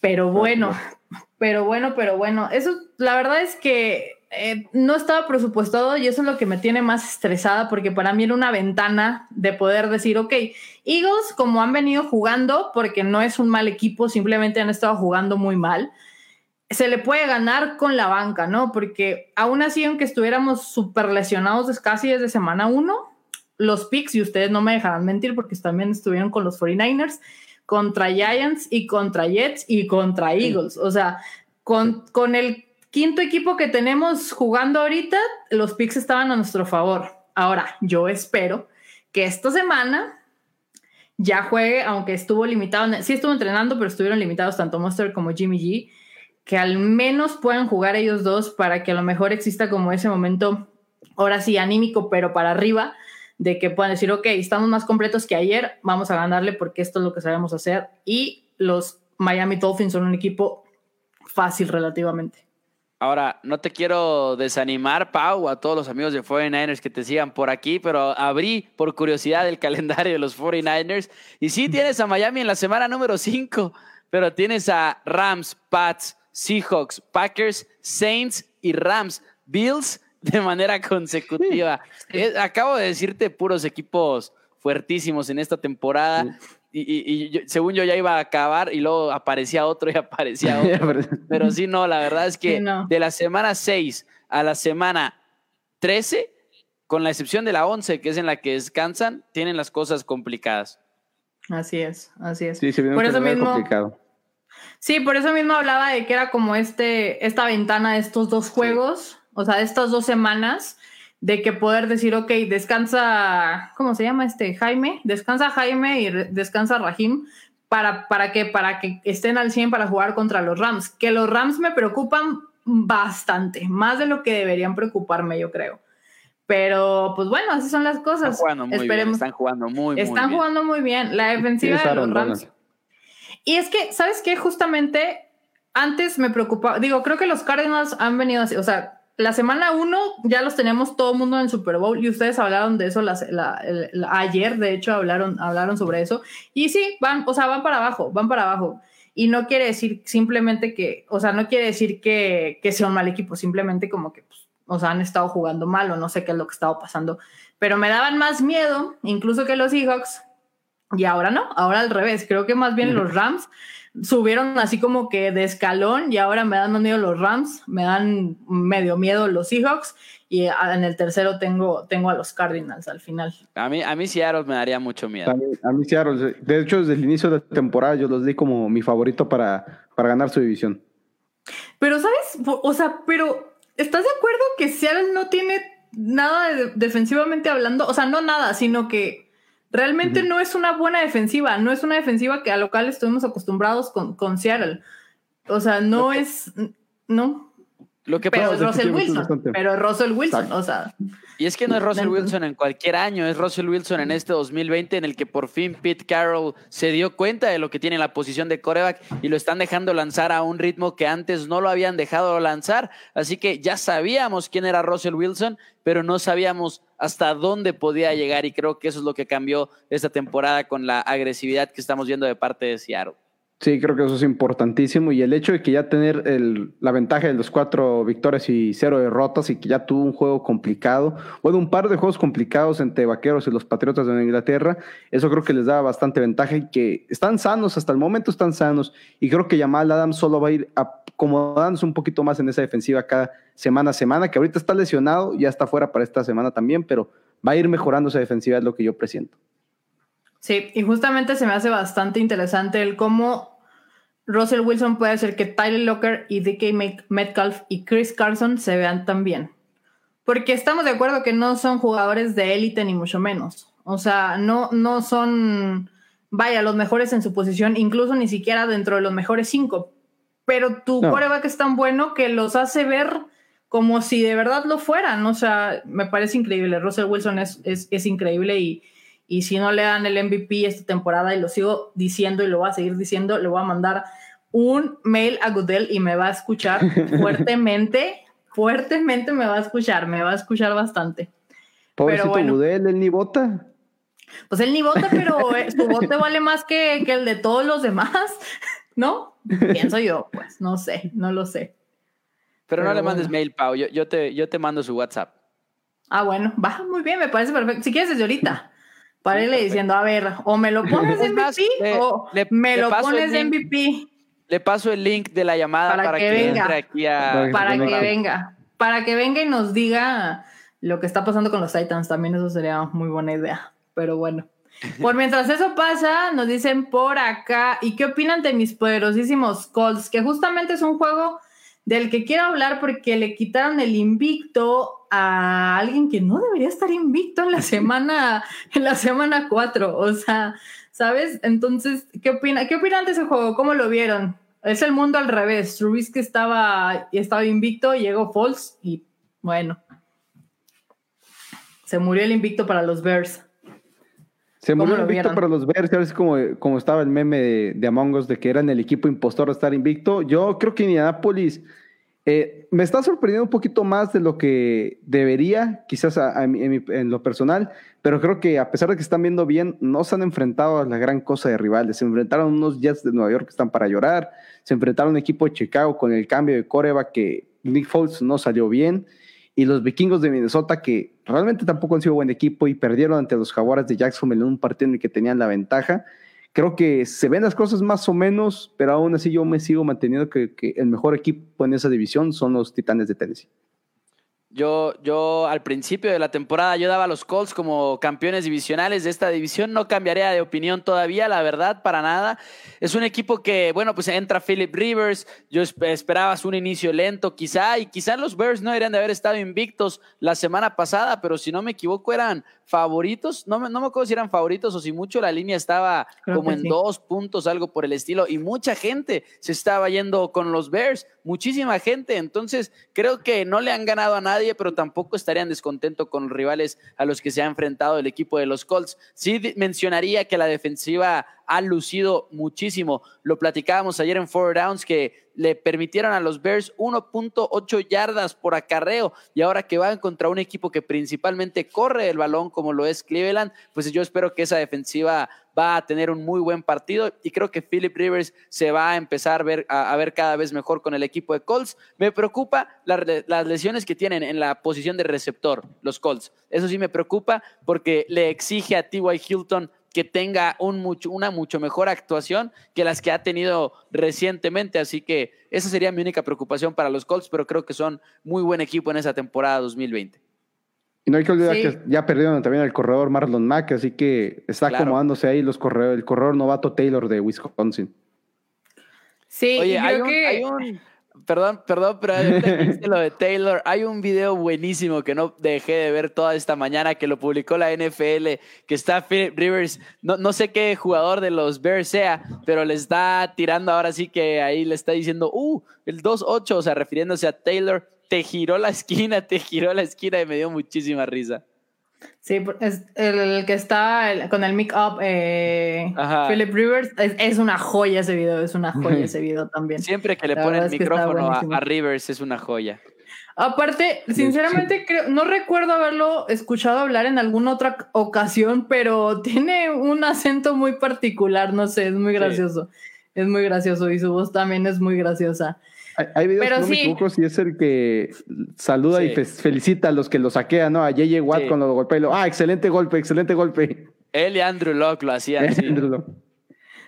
Pero bueno, pero bueno, pero bueno. Eso, la verdad es que eh, no estaba presupuestado y eso es lo que me tiene más estresada porque para mí era una ventana de poder decir, ok, Eagles como han venido jugando, porque no es un mal equipo, simplemente han estado jugando muy mal se le puede ganar con la banca, ¿no? Porque aún así, aunque estuviéramos súper lesionados casi desde semana uno, los picks, y ustedes no me dejarán mentir porque también estuvieron con los 49ers, contra Giants y contra Jets y contra Eagles. O sea, con, con el quinto equipo que tenemos jugando ahorita, los picks estaban a nuestro favor. Ahora, yo espero que esta semana ya juegue, aunque estuvo limitado, sí estuvo entrenando, pero estuvieron limitados tanto Monster como Jimmy G que al menos puedan jugar ellos dos para que a lo mejor exista como ese momento, ahora sí, anímico, pero para arriba, de que puedan decir, ok, estamos más completos que ayer, vamos a ganarle porque esto es lo que sabemos hacer. Y los Miami Dolphins son un equipo fácil relativamente. Ahora, no te quiero desanimar, Pau, a todos los amigos de 49ers que te sigan por aquí, pero abrí por curiosidad el calendario de los 49ers y sí tienes a Miami en la semana número 5, pero tienes a Rams, Pats, Seahawks, Packers, Saints y Rams, Bills de manera consecutiva. Eh, acabo de decirte puros equipos fuertísimos en esta temporada. Y, según yo ya iba a acabar y luego aparecía otro y aparecía otro. Pero sí, no, la verdad es que de la semana 6 a la semana 13, con la excepción de la 11, que es en la que descansan, tienen las cosas complicadas. Así es, así es. Sí, se Por eso mismo, complicado. Sí, por eso mismo hablaba de que era como este, esta ventana de estos dos juegos, sí. o sea, de estas dos semanas, de que poder decir, ok, descansa, ¿cómo se llama este? Jaime, descansa Jaime y descansa Rahim, para, para, que, para que estén al 100 para jugar contra los Rams. Que los Rams me preocupan bastante, más de lo que deberían preocuparme, yo creo. Pero, pues bueno, así son las cosas. Están jugando muy Esperemos. bien, están jugando muy, están muy jugando muy bien. La defensiva de los Rams. Y es que, ¿sabes qué? Justamente antes me preocupaba, digo, creo que los Cardinals han venido así, o sea, la semana uno ya los teníamos todo el mundo en Super Bowl y ustedes hablaron de eso la, la, la, ayer, de hecho, hablaron, hablaron sobre eso. Y sí, van, o sea, van para abajo, van para abajo. Y no quiere decir simplemente que, o sea, no quiere decir que, que sea un mal equipo, simplemente como que, pues, o sea, han estado jugando mal o no sé qué es lo que estaba pasando. Pero me daban más miedo, incluso que los Seahawks, y ahora no, ahora al revés. Creo que más bien los Rams subieron así como que de escalón y ahora me dan más miedo los Rams, me dan medio miedo los Seahawks y en el tercero tengo, tengo a los Cardinals al final. A mí, a mí Seattle me daría mucho miedo. A mí, a mí Seattle, de hecho desde el inicio de la temporada yo los di como mi favorito para, para ganar su división. Pero sabes, o sea, pero ¿estás de acuerdo que Seattle no tiene nada de, defensivamente hablando? O sea, no nada, sino que Realmente uh -huh. no es una buena defensiva, no es una defensiva que a local estuvimos acostumbrados con, con Seattle. O sea, no okay. es, no. Lo que pero es Russell Wilson, pero Russell Wilson, Exacto. o sea. Y es que no es Russell Wilson en cualquier año, es Russell Wilson en este 2020 en el que por fin Pete Carroll se dio cuenta de lo que tiene en la posición de coreback y lo están dejando lanzar a un ritmo que antes no lo habían dejado lanzar. Así que ya sabíamos quién era Russell Wilson, pero no sabíamos hasta dónde podía llegar y creo que eso es lo que cambió esta temporada con la agresividad que estamos viendo de parte de Seattle. Sí, creo que eso es importantísimo. Y el hecho de que ya tener el, la ventaja de los cuatro victorias y cero derrotas y que ya tuvo un juego complicado, bueno, un par de juegos complicados entre Vaqueros y los Patriotas de Inglaterra, eso creo que les da bastante ventaja y que están sanos, hasta el momento están sanos. Y creo que Jamal Adams solo va a ir acomodándose un poquito más en esa defensiva cada semana a semana, que ahorita está lesionado, ya está fuera para esta semana también, pero va a ir mejorando esa defensiva, es lo que yo presiento. Sí, y justamente se me hace bastante interesante el cómo Russell Wilson puede hacer que Tyler Locker y DK Metcalf y Chris Carson se vean tan bien. Porque estamos de acuerdo que no son jugadores de élite ni mucho menos. O sea, no, no son, vaya, los mejores en su posición, incluso ni siquiera dentro de los mejores cinco. Pero tu no. que es tan bueno que los hace ver como si de verdad lo fueran. O sea, me parece increíble. Russell Wilson es, es, es increíble y y si no le dan el MVP esta temporada, y lo sigo diciendo y lo voy a seguir diciendo, le voy a mandar un mail a Goodell y me va a escuchar fuertemente, fuertemente me va a escuchar, me va a escuchar bastante. Pobrecito bueno, Goodell, él ni vota. Pues él ni vota, pero eh, su voto vale más que, que el de todos los demás, ¿no? Pienso yo, pues, no sé, no lo sé. Pero, pero no le mandes bueno. mail, Pau, yo, yo, te, yo te mando su WhatsApp. Ah, bueno, va muy bien, me parece perfecto. Si quieres desde ahorita. Párele diciendo, a ver, o me lo pones en MVP le, o le, me le lo pones en MVP. Le paso el link de la llamada para, para que, que, venga, entre aquí a... Para que venga. venga. Para que venga y nos diga lo que está pasando con los Titans. También eso sería muy buena idea. Pero bueno. Por mientras eso pasa, nos dicen por acá, ¿y qué opinan de mis poderosísimos Colts? Que justamente es un juego del que quiero hablar porque le quitaron el invicto a alguien que no debería estar invicto en la semana, en la semana 4. O sea, ¿sabes? Entonces, ¿qué opina? ¿Qué opinan de ese juego? ¿Cómo lo vieron? Es el mundo al revés. Trubisky estaba, estaba invicto, llegó Falls y bueno. Se murió el invicto para los Bears. Se murió invicto para los Bears, es como, como estaba el meme de, de, Among Us de que eran el equipo impostor a estar invicto. Yo creo que Indianapolis eh, me está sorprendiendo un poquito más de lo que debería, quizás a, a, en, mi, en, lo personal, pero creo que a pesar de que están viendo bien, no se han enfrentado a la gran cosa de rivales. Se enfrentaron unos Jets de Nueva York que están para llorar, se enfrentaron a un equipo de Chicago con el cambio de coreba que Nick Foles no salió bien, y los vikingos de Minnesota que realmente tampoco han sido buen equipo y perdieron ante los jaguares de Jacksonville en un partido en el que tenían la ventaja creo que se ven las cosas más o menos, pero aún así yo me sigo manteniendo que, que el mejor equipo en esa división son los Titanes de Tennessee. Yo, yo al principio de la temporada yo daba los Colts como campeones divisionales de esta división. No cambiaría de opinión todavía, la verdad, para nada. Es un equipo que, bueno, pues entra Philip Rivers. Yo esperabas un inicio lento, quizá, y quizá los Bears no deberían de haber estado invictos la semana pasada, pero si no me equivoco, eran favoritos. No me, no me acuerdo si eran favoritos o si mucho la línea estaba Creo como en sí. dos puntos, algo por el estilo. Y mucha gente se estaba yendo con los Bears, muchísima gente. Entonces, creo que no le han ganado a nadie pero tampoco estarían descontentos con los rivales a los que se ha enfrentado el equipo de los Colts. Sí mencionaría que la defensiva ha lucido muchísimo. Lo platicábamos ayer en Four Downs que le permitieron a los Bears 1.8 yardas por acarreo y ahora que van contra un equipo que principalmente corre el balón como lo es Cleveland, pues yo espero que esa defensiva va a tener un muy buen partido y creo que Philip Rivers se va a empezar a ver, cada vez mejor con el equipo de Colts. Me preocupa la, las lesiones que tienen en la posición de receptor, los Colts. Eso sí me preocupa porque le exige a T.Y. Hilton que tenga un mucho, una mucho mejor actuación que las que ha tenido recientemente. Así que esa sería mi única preocupación para los Colts, pero creo que son muy buen equipo en esa temporada 2020. Y no hay que olvidar sí. que ya perdieron también al corredor Marlon Mack, así que está claro. acomodándose ahí los corredor, el corredor novato Taylor de Wisconsin. Sí, Oye, creo hay, un, que... hay un perdón, perdón, pero lo de Taylor, hay un video buenísimo que no dejé de ver toda esta mañana que lo publicó la NFL, que está Philip Rivers, no, no sé qué jugador de los Bears sea, pero le está tirando ahora sí que ahí le está diciendo, uh, el 2-8, o sea, refiriéndose a Taylor, te giró la esquina, te giró la esquina y me dio muchísima risa. Sí, es el, que está con el mic up, eh, Philip Rivers, es, es, una joya ese video, es una joya ese video también. Siempre que le la pone el micrófono a, a, Rivers es una joya. Aparte, sinceramente, creo, no recuerdo haberlo escuchado hablar en alguna otra ocasión, pero tiene un acento muy particular, no sé, es muy gracioso. Sí. es muy gracioso y su voz también es muy graciosa. Hay, hay videos Pero que no me sí. equivoco si es el que saluda y fe- felicita a los que lo saquean, ¿no? A JJ Watt Sí. cuando lo golpea y lo, ah, excelente golpe, excelente golpe. Él y Andrew Locke lo hacían. sí.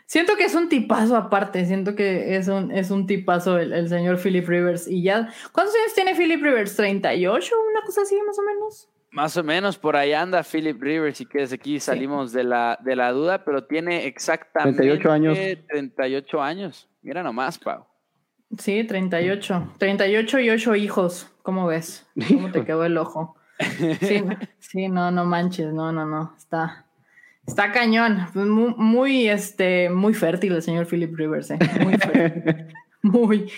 Siento que es un tipazo aparte, siento que es un, es un tipazo el, el señor Philip Rivers y ya. ¿Cuántos años tiene Philip Rivers? ¿38? Una cosa así más o menos. Más o menos por ahí anda Philip Rivers, si quieres aquí salimos de, la, de la duda, pero tiene exactamente 38 años. 38 años. Mira nomás, Pau. Sí, 38. 38 y 8 hijos. ¿Cómo ves? ¿Cómo te quedó el ojo? Sí, sí, no, no manches, no, no, no. Está, está cañón. Pues Muy, muy, este, muy fértil el señor Philip Rivers, eh. Muy fértil. Muy.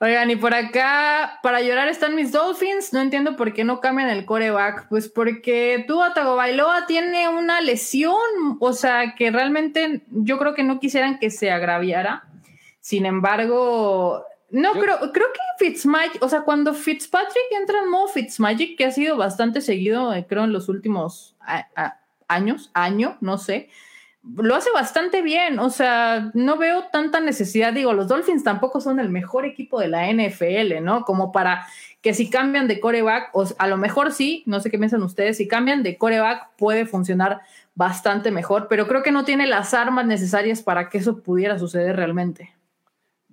Oigan, y por acá, para llorar están mis Dolphins. No entiendo por qué no cambian el coreback. Pues porque Tua Tagovailoa tiene una lesión. O sea, que realmente yo creo que no quisieran que se agraviara. Sin embargo, no Yo- creo, creo que Fitzmagic, o sea, cuando Fitzpatrick entra en modo Fitzmagic, que ha sido bastante seguido, eh, creo, en los últimos a- a- años, año, no sé, lo hace bastante bien. O sea, no veo tanta necesidad. Digo, los Dolphins tampoco son el mejor equipo de la NFL, ¿no? Como para que si cambian de coreback, o a lo mejor sí, no sé qué piensan ustedes, si cambian de coreback puede funcionar bastante mejor, pero creo que no tiene las armas necesarias para que eso pudiera suceder realmente.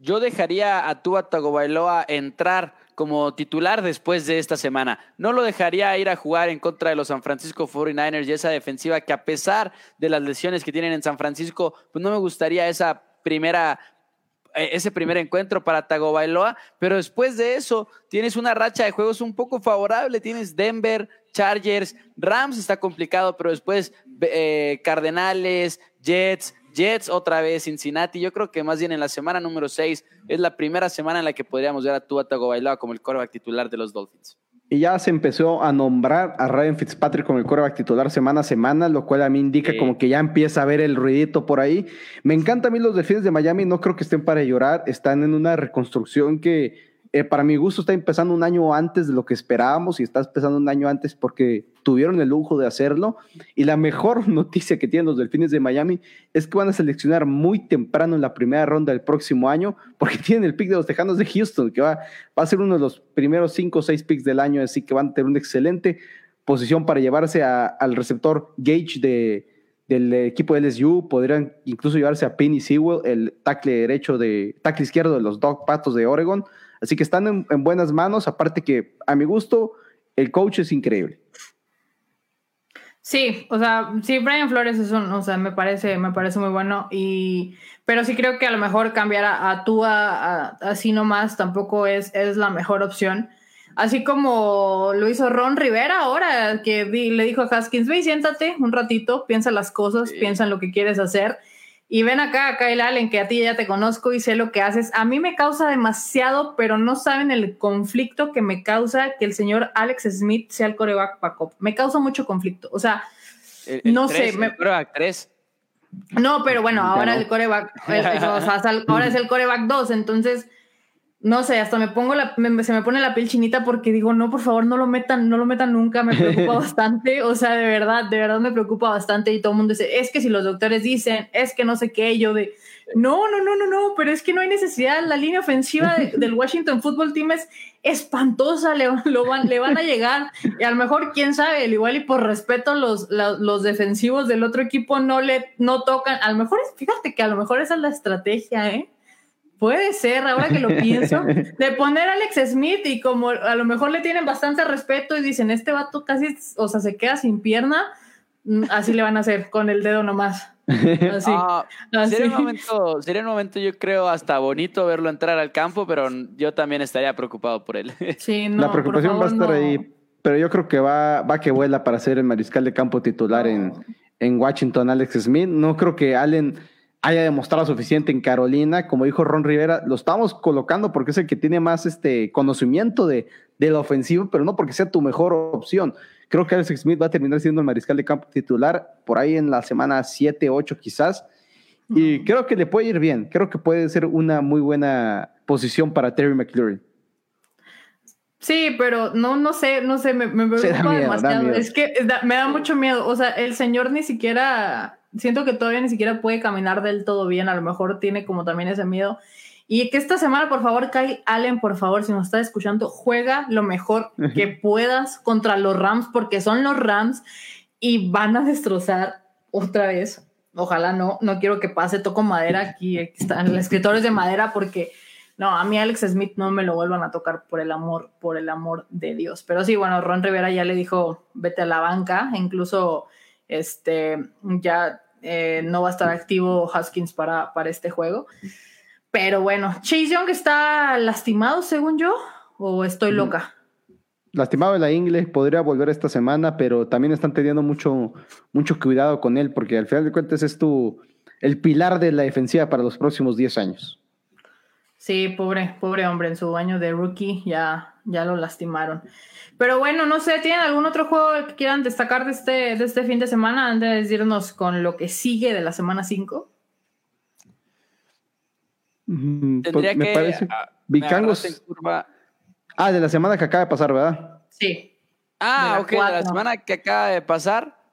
Yo dejaría a Tua Tagovailoa entrar como titular después de esta semana. No lo dejaría ir a jugar en contra de los San Francisco 49ers y esa defensiva que a pesar de las lesiones que tienen en San Francisco, pues no me gustaría esa primera eh, ese primer encuentro para Tagovailoa, pero después de eso tienes una racha de juegos un poco favorable, tienes Denver, Chargers, Rams está complicado, pero después eh, Cardenales, Jets, Jets otra vez, Cincinnati. Yo creo que más bien en la semana número 6 es la primera semana en la que podríamos ver a Tua Tagovailoa como el quarterback titular de los Dolphins. Y ya se empezó a nombrar a Ryan Fitzpatrick como el quarterback titular semana a semana, lo cual a mí indica Sí. como que ya empieza a ver el ruidito por ahí. Me encanta a mí los Delfines de Miami, no creo que estén para llorar, están en una reconstrucción que eh, para mi gusto está empezando un año antes de lo que esperábamos y está empezando un año antes porque tuvieron el lujo de hacerlo. Y la mejor noticia que tienen los Delfines de Miami es que van a seleccionar muy temprano en la primera ronda del próximo año porque tienen el pick de los Tejanos de Houston, que va, va a ser uno de los primeros cinco o seis picks del año, así que van a tener una excelente posición para llevarse a- al receptor Gage de, del equipo de LSU, podrían incluso llevarse a Penny Sewell, el tackle derecho de tackle izquierdo de los Dog Patos de Oregon, así que están en, en buenas manos, aparte que a mi gusto el coach es increíble. Sí, o sea, sí, Brian Flores es un, o sea, me parece, me parece muy bueno y, pero sí creo que a lo mejor cambiar a, a Tua a- así nomás tampoco es, es la mejor opción. Así como lo hizo Ron Rivera ahora, que le dijo a Haskins, ve y siéntate un ratito, piensa las cosas, Sí. piensa en lo que quieres hacer. Y ven acá Kyle Allen, que a ti ya te conozco y sé lo que haces. A mí me causa demasiado, pero no saben el conflicto que me causa que el señor Alex Smith sea el coreback backup. Me causa mucho conflicto. O sea, El- el No tres, sé, me- el quarterback 3. no, pero bueno, ahora no. el coreback, el- o sea, ahora es el coreback 2, entonces, no sé, hasta me pongo la, me- se me pone la piel chinita porque digo, no, por favor, no lo metan, no lo metan nunca, me preocupa bastante, o sea, de verdad, de verdad me preocupa bastante y todo el mundo dice, es que si los doctores dicen, es que no sé qué, yo de, no, no, no, no, no, pero es que no hay necesidad, la línea ofensiva de- del Washington Football Team es espantosa, le, lo van, le van a llegar, y a lo mejor, quién sabe, al igual y por respeto los, la- los defensivos del otro equipo no le no tocan, a lo mejor, es, fíjate que a lo mejor esa es la estrategia, ¿eh? Puede ser, ahora que lo pienso, de poner a Alex Smith y como a lo mejor le tienen bastante respeto y dicen, este vato casi, o sea, se queda sin pierna, mm, así le van a hacer, con el dedo nomás. Así. Ah, así. sería, un momento, sería un momento, yo creo, hasta bonito verlo entrar al campo, pero yo también estaría preocupado por él. Sí, no, la por preocupación va a favor, estar no. ahí, pero yo creo que va, va que vuela para ser el mariscal de campo titular en, en Washington, Alex Smith. No creo que Allen haya demostrado suficiente en Carolina. Como dijo Ron Rivera, lo estamos colocando porque es el que tiene más este conocimiento de, de la ofensiva, pero no porque sea tu mejor opción. Creo que Alex Smith va a terminar siendo el mariscal de campo titular por ahí en la semana 7, 8 quizás. Y creo que le puede ir bien. Creo que puede ser una muy buena posición para Terry McLaurin. Sí, pero no, no sé, no sé, me, me preocupa miedo, demasiado. Es que da- me da mucho miedo. O sea, el señor ni siquiera, siento que todavía ni siquiera puede caminar del todo bien. A lo mejor tiene como también ese miedo. Y que esta semana, por favor, Kyle Allen, por favor, si nos está escuchando, juega lo mejor que puedas contra los Rams, porque son los Rams y van a destrozar otra vez. Ojalá no, no quiero que pase, toco madera aquí, aquí están los escritores de madera, porque no, a mí Alex Smith no me lo vuelvan a tocar por el amor, por el amor de Dios. Pero sí, bueno, Ron Rivera ya le dijo, vete a la banca, e incluso este, ya eh, no va a estar activo Haskins para, para este juego. Pero bueno, Chase Young está lastimado, según yo, o estoy loca. Lastimado de la ingle, podría volver esta semana, pero también están teniendo mucho, mucho cuidado con él, porque al final de cuentas es tu, el pilar de la defensiva para los próximos 10 años. Sí, pobre, pobre hombre, en su año de rookie ya, ya lo lastimaron. Pero bueno, no sé, ¿tienen algún otro juego que quieran destacar de este, de este fin de semana antes de irnos con lo que sigue de la semana 5? Ujú, pues, Tendría me que. parece. ah, me curva. Ah, de la semana que acaba de pasar, ¿verdad? Sí. Ah, ok, de la semana que acaba de pasar.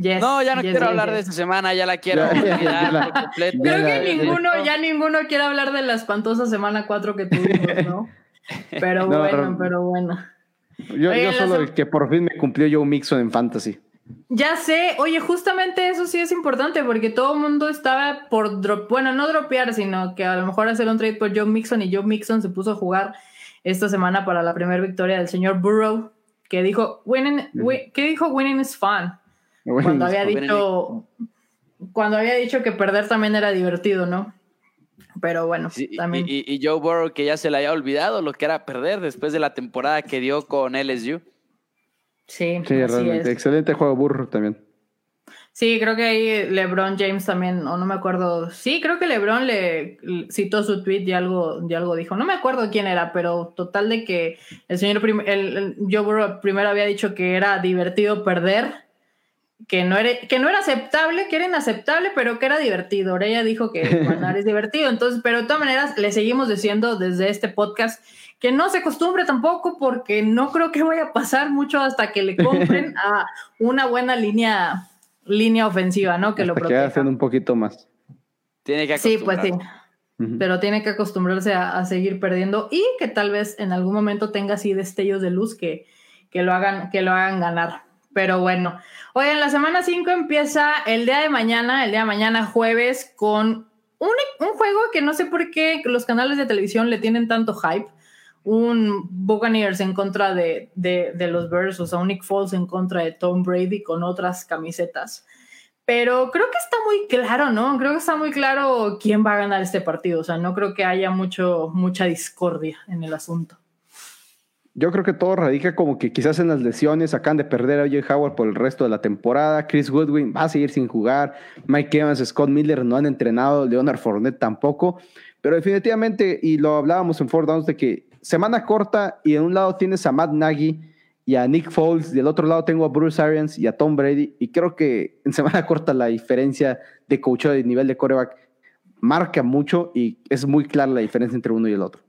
Yes, No, ya no yes, quiero yes, hablar yes. de esta semana, ya la quiero por completo. Creo que ninguno, ya ninguno quiere hablar de la espantosa semana 4 que tuvimos, ¿no? Pero No, bueno, pero bueno. Yo, Oye, yo la solo el que por fin me cumplió Joe Mixon en Fantasy. Ya sé, oye, justamente eso sí es importante porque todo el mundo estaba por drop, bueno, no dropear, sino que a lo mejor hacer un trade por Joe Mixon y Joe Mixon se puso a jugar esta semana para la primera victoria del señor Burrow, que dijo, winning, wi- ¿qué dijo? Winning is fun. Bueno, Cuando había dicho, cuando había dicho que perder también era divertido, ¿no? Pero bueno, Sí, también. y, y Joe Burrow que ya se le había olvidado lo que era perder después de la temporada que dio con LSU. sí, Sí, así realmente. es. Excelente juego burro también. Sí, creo que ahí LeBron James también, o no me acuerdo. Sí, creo que LeBron le le citó su tweet y algo, y algo dijo. No me acuerdo quién era, pero total de que el señor prim- el, el Joe Burrow primero había dicho que era divertido perder, que no era, que no era aceptable, que era inaceptable, pero que era divertido. Ahora ella dijo que ganar es divertido. Entonces, pero de todas maneras, le seguimos diciendo desde este podcast que no se acostumbre tampoco, porque no creo que vaya a pasar mucho hasta que le compren a una buena línea línea ofensiva, ¿no? Que lo Hasta que proteja. hacen un poquito más. Tiene que Sí, pues sí, pero tiene que acostumbrarse a, a seguir perdiendo y que tal vez en algún momento tenga así destellos de luz que, que lo hagan que lo hagan ganar. Pero bueno, oigan, la semana 5 empieza el día de mañana, el día de mañana jueves con un, un juego que no sé por qué los canales de televisión le tienen tanto hype. Un Buccaneers en contra de, de, de los Bears, o sea, un Nick Foles en contra de Tom Brady con otras camisetas. Pero creo que está muy claro, ¿no? Creo que está muy claro quién va a ganar este partido. O sea, no creo que haya mucho, mucha discordia en el asunto. Yo creo que todo radica como que quizás en las lesiones acaban de perder a OJ Howard por el resto de la temporada. Chris Goodwin va a seguir sin jugar. Mike Evans, Scott Miller no han entrenado. Leonard Fournette tampoco. Pero definitivamente, y lo hablábamos en Four Downs, de que semana corta y en un lado tienes a Matt Nagy y a Nick Foles, y del otro lado tengo a Bruce Arians y a Tom Brady. Y creo que en semana corta la diferencia de coach de nivel de coreback marca mucho y es muy clara la diferencia entre uno y el otro.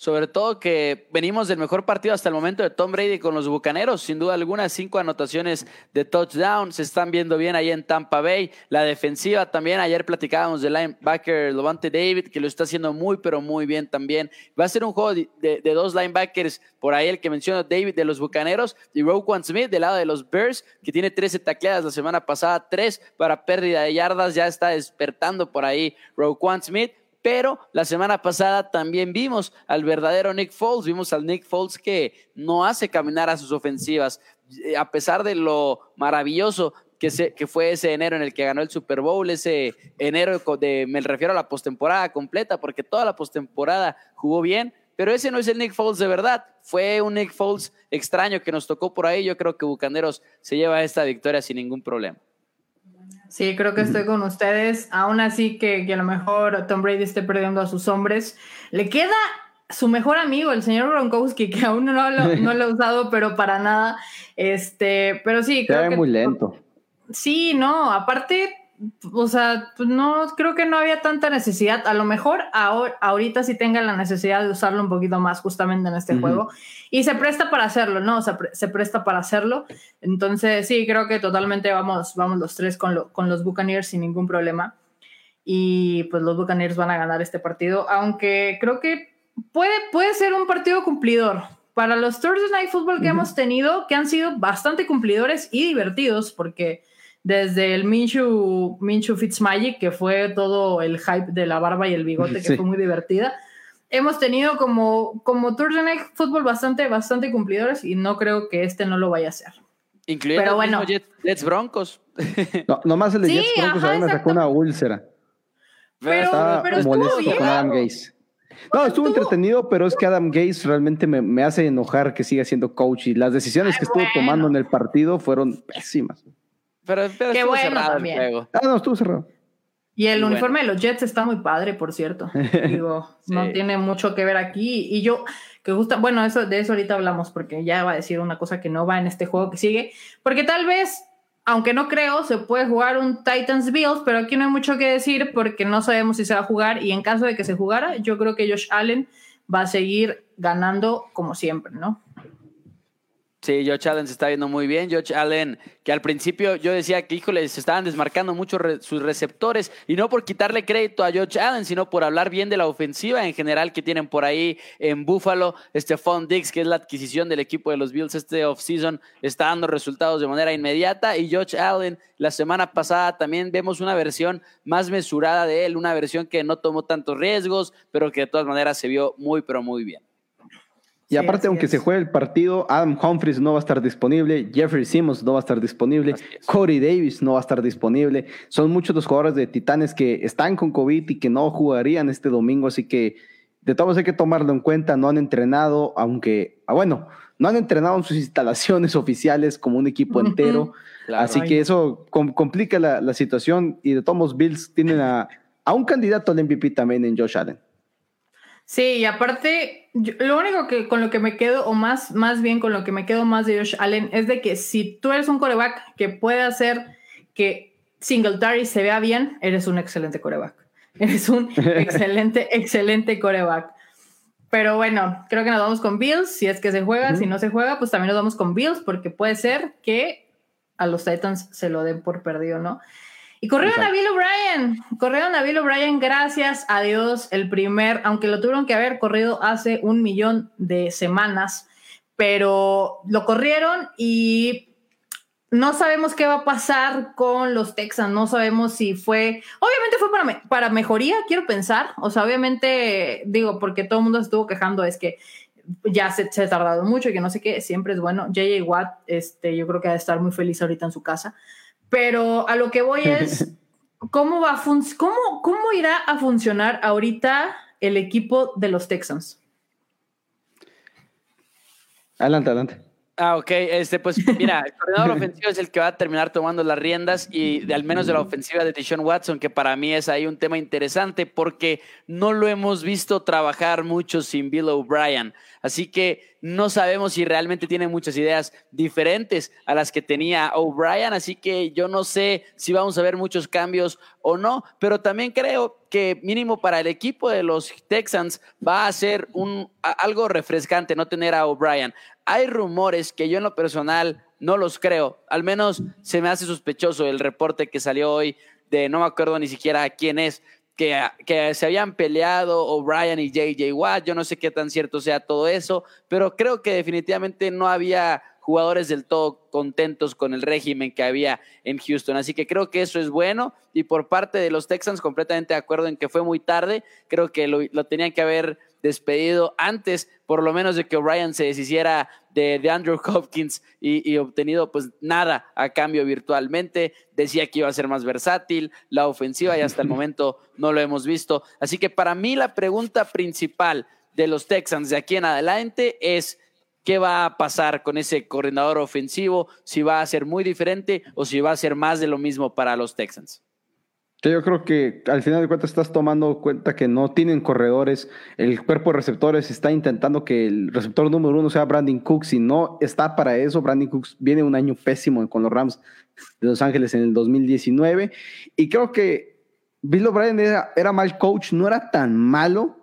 Sobre todo que venimos del mejor partido hasta el momento de Tom Brady con los Bucaneros. Sin duda alguna, cinco anotaciones de touchdown. Se están viendo bien ahí en Tampa Bay. La defensiva también. Ayer platicábamos del linebacker Levante David, que lo está haciendo muy, pero muy bien también. Va a ser un juego de, de- dos linebackers. Por ahí el que mencionó David de los Bucaneros y Roquan Smith del lado de los Bears, que tiene 13 tacleadas la semana pasada, tres para pérdida de yardas. Ya está despertando por ahí Roquan Smith. Pero la semana pasada también vimos al verdadero Nick Foles, vimos al Nick Foles que no hace caminar a sus ofensivas, Eh, a pesar de lo maravilloso que, se- que fue ese enero en el que ganó el Super Bowl, ese enero de, me refiero a la postemporada completa, porque toda la postemporada jugó bien, pero ese no es el Nick Foles de verdad, fue un Nick Foles extraño que nos tocó por ahí, yo creo que Bucaneros se lleva esta victoria sin ningún problema. Sí, creo que estoy con ustedes. Aún así que, que a lo mejor Tom Brady esté perdiendo a sus hombres. Le queda su mejor amigo, el señor Gronkowski, que aún no lo, no lo he usado, pero para nada. Este, pero sí, Se creo ve que muy lento. Sí, no, aparte o sea, pues no, creo que no había tanta necesidad. A lo mejor ahora, ahorita sí tenga la necesidad de usarlo un poquito más justamente en este juego. Y se presta para hacerlo, ¿no? O sea, se presta para hacerlo. Entonces, sí, creo que totalmente vamos, vamos los tres con, con los Buccaneers sin ningún problema. Y pues los Buccaneers van a ganar este partido, aunque creo que puede, puede ser un partido cumplidor. Para los Thursday Night Football que hemos tenido, que han sido bastante cumplidores y divertidos, porque desde el Minshew, Minshew Fitzmagic, que fue todo el hype de la barba y el bigote, que fue muy divertida. Hemos tenido como, como Night Football bastante, bastante cumplidores y no creo que este no lo vaya a hacer. Incluyendo pero bueno. Jets, Broncos. No, nomás el de Jets Broncos a mí me sacó una úlcera. Pero, Estaba pero molesto con Adam Gaze. No, estuvo entretenido, pero es que Adam Gaze realmente me, me, hace enojar que siga siendo coach y las decisiones que estuvo tomando en el partido fueron pésimas. Pero, pero Qué bueno también. Ah, no, estuvo cerrado. Y el uniforme de los Jets está muy padre, por cierto. Digo, no tiene mucho que ver aquí. Y yo, que gusta, bueno, eso, de eso ahorita hablamos, porque ya va a decir una cosa que no va en este juego que sigue. Porque tal vez, aunque no creo, se puede jugar un Titans Bills, pero aquí no hay mucho que decir porque no sabemos si se va a jugar. Y en caso de que se jugara, yo creo que Josh Allen va a seguir ganando como siempre, ¿no? Sí, Josh Allen se está viendo muy bien. Josh Allen, que al principio yo decía que, híjole, se estaban desmarcando mucho sus receptores, y no por quitarle crédito a Josh Allen, sino por hablar bien de la ofensiva en general que tienen por ahí en Buffalo. Stephon Diggs, que es la adquisición del equipo de los Bills este offseason, está dando resultados de manera inmediata. Y Josh Allen, la semana pasada también vemos una versión más mesurada de él, una versión que no tomó tantos riesgos, pero que de todas maneras se vio muy, pero muy bien. Y aparte, aunque se juegue el partido, Adam Humphries no va a estar disponible, Jeffrey Simmons no va a estar disponible, Corey Davis no va a estar disponible. Son muchos los jugadores de Titanes que están con COVID y que no jugarían este domingo, así que de todos hay que tomarlo en cuenta. No han entrenado, aunque, ah, bueno, no han entrenado en sus instalaciones oficiales como un equipo entero. así que eso complica la, situación y de todos Bills tienen a, a un candidato al MVP también en Josh Allen. Sí, y aparte, lo único que con lo que me quedo, o más, más bien con lo que me quedo más de Josh Allen, es de que si tú eres un coreback que puede hacer que Singletary se vea bien, eres un excelente coreback. Eres un excelente, excelente coreback. Pero bueno, creo que nos vamos con Bills. Si es que se juega, si no se juega, pues también nos vamos con Bills, porque puede ser que a los Titans se lo den por perdido, ¿no? Y corrieron a Bill O'Brien, corrieron a Bill O'Brien, gracias a Dios, el primer, aunque lo tuvieron que haber corrido hace un millón de semanas, pero lo corrieron y no sabemos qué va a pasar con los Texans, no sabemos si fue, obviamente fue para, para mejoría, quiero pensar, o sea, obviamente digo, porque todo el mundo se estuvo quejando, es que ya se, se, ha tardado mucho y que no sé qué, siempre es bueno. JJ Watt, este, yo creo que va a estar muy feliz ahorita en su casa. Pero a lo que voy es, ¿cómo, va cómo, ¿cómo irá a funcionar ahorita el equipo de los Texans? Adelante, adelante. Ah, ok. Este, pues mira, el coordinador ofensivo es el que va a terminar tomando las riendas y de, al menos de la ofensiva de Tishon Watson, que para mí es ahí un tema interesante porque no lo hemos visto trabajar mucho sin Bill O'Brien. Así que no sabemos si realmente tiene muchas ideas diferentes a las que tenía O'Brien. Así que yo no sé si vamos a ver muchos cambios o no, pero también creo que mínimo para el equipo de los Texans va a ser un, algo refrescante no tener a O'Brien. Hay rumores que yo en lo personal no los creo, al menos se me hace sospechoso el reporte que salió hoy de no me acuerdo ni siquiera quién es, que, que, se habían peleado O'Brien y JJ Watt. Yo no sé qué tan cierto sea todo eso, pero creo que definitivamente no había jugadores del todo contentos con el régimen que había en Houston. Así que creo que eso es bueno y por parte de los Texans completamente de acuerdo en que fue muy tarde. Creo que lo, tenían que haber despedido antes, por lo menos de que O'Brien se deshiciera de, Andrew Hopkins y, y, obtenido pues nada a cambio virtualmente. Decía que iba a ser más versátil, la ofensiva y hasta el momento no lo hemos visto. Así que para mí la pregunta principal de los Texans de aquí en adelante es qué va a pasar con ese coordinador ofensivo, si va a ser muy diferente o si va a ser más de lo mismo para los Texans. Yo creo que al final de cuentas estás tomando cuenta que no tienen corredores. El cuerpo de receptores está intentando que el receptor número uno sea Brandon Cooks y no está para eso. Brandon Cooks viene un año pésimo con los Rams. de Los Ángeles en el 2019. Y creo que Bill O'Brien era, era mal coach, no era tan malo,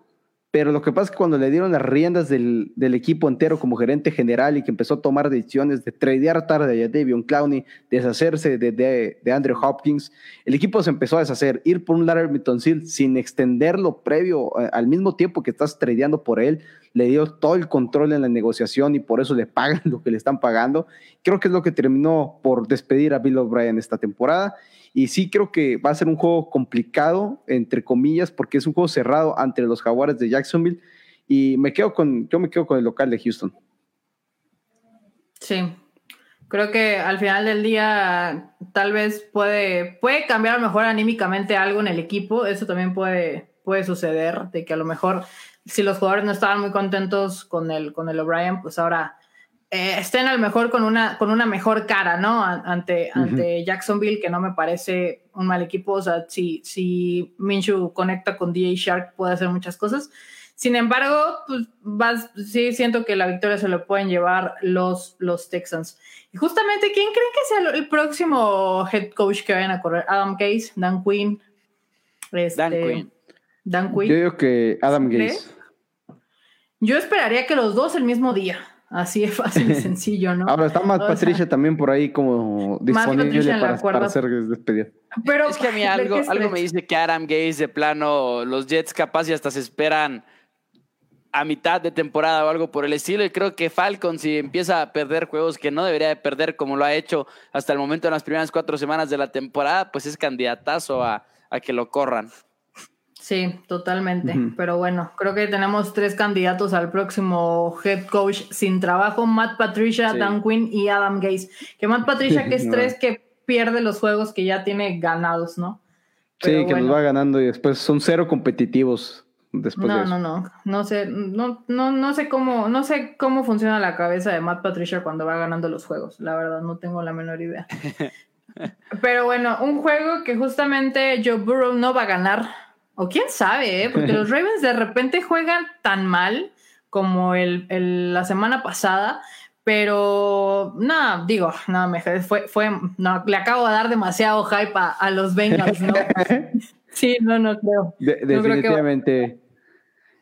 pero lo que pasa es que cuando le dieron las riendas del, del, equipo entero como gerente general y que empezó a tomar decisiones de tradear tarde a Davion Clowney, deshacerse de, de, de, Andrew Hopkins, el equipo se empezó a deshacer, ir por un Larry Seal sin extenderlo previo eh, al mismo tiempo que estás tradeando por él, le dio todo el control en la negociación y por eso le pagan lo que le están pagando. Creo que es lo que terminó por despedir a Bill O'Brien esta temporada y sí creo que va a ser un juego complicado, entre comillas, porque es un juego cerrado entre los Jaguares de Jacksonville. Y me quedo con, yo me quedo con el local de Houston. Sí, creo que al final del día tal vez puede, puede cambiar a lo mejor anímicamente algo en el equipo. Eso también puede, puede suceder, de que a lo mejor si los jugadores no estaban muy contentos con el, con el O'Brien, pues ahora eh, estén a lo mejor con una, con una mejor cara, ¿no? Ante, ante Jacksonville, que no me parece un mal equipo. O sea, si, si Minshew conecta con DA Shark, puede hacer muchas cosas. Sin embargo, pues vas, sí siento que la victoria se lo pueden llevar los, los Texans. Y justamente, ¿quién creen que sea el próximo head coach que vayan a correr? Adam Gase, Dan Quinn. Este, Dan Quinn. Dan Quinn. Yo digo que Adam Gase. Yo esperaría que los dos el mismo día. Así es fácil y sencillo, ¿no? Ahora está Matt Patricia también por ahí como disponible para, para, hacer despedida. Pero es que a mí algo, algo me dice que Adam Gaze de plano, los Jets capaz y hasta se esperan a mitad de temporada o algo por el estilo. Y creo que Falcon, si empieza a perder juegos que no debería de perder como lo ha hecho hasta el momento en las primeras cuatro semanas de la temporada, pues es candidatazo a, a que lo corran. Sí, totalmente. Pero bueno, creo que tenemos tres candidatos al próximo head coach sin trabajo: Matt Patricia, Dan Quinn y Adam Gase. Que Matt Patricia, que es tres que pierde los juegos que ya tiene ganados, ¿no? sí, que los va ganando y después son cero competitivos. Después no, de eso. no, no, no sé, no, no, no sé cómo, no sé cómo funciona la cabeza de Matt Patricia cuando va ganando los juegos. La verdad, no tengo la menor idea. Pero bueno, un juego que justamente Joe Burrow no va a ganar o quién sabe, ¿eh? porque los Ravens de repente juegan tan mal como el, la semana pasada, pero no, digo, no, me fue, fue, no, le acabo de dar demasiado hype a, los Bengals, ¿no? sí, no, no creo. definitivamente.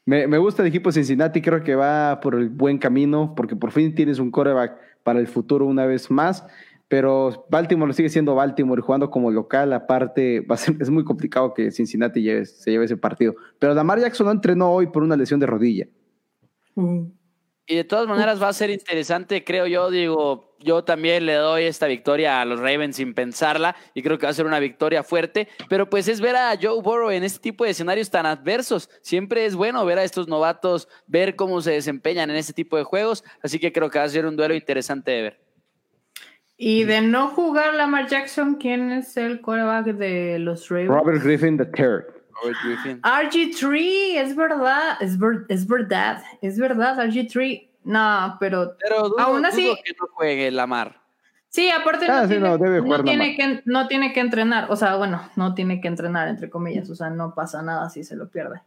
me, me, gusta el equipo Cincinnati, creo que va por el buen camino, porque por fin tienes un coreback para el futuro una vez más pero Baltimore sigue siendo Baltimore jugando como local, aparte va a ser, es muy complicado que Cincinnati se lleve ese partido. Pero Lamar Jackson no entrenó hoy por una lesión de rodilla. Y de todas maneras va a ser interesante, creo yo, digo, yo también le doy esta victoria a los Ravens sin pensarla y creo que va a ser una victoria fuerte, pero pues es ver a Joe Burrow en este tipo de escenarios tan adversos. Siempre es bueno ver a estos novatos, ver cómo se desempeñan en este tipo de juegos, así que creo que va a ser un duelo interesante de ver. Y de no jugar Lamar Jackson, ¿quién es el quarterback de los Ravens? Robert Griffin III. RG3, es verdad, es, es verdad, es verdad, RG3. No, pero, pero aún así. que no juegue Lamar. Sí, aparte ah, no, tiene, no, tiene que, no tiene que entrenar, o sea, bueno, no tiene que entrenar, entre comillas, o sea, no pasa nada si se lo pierde.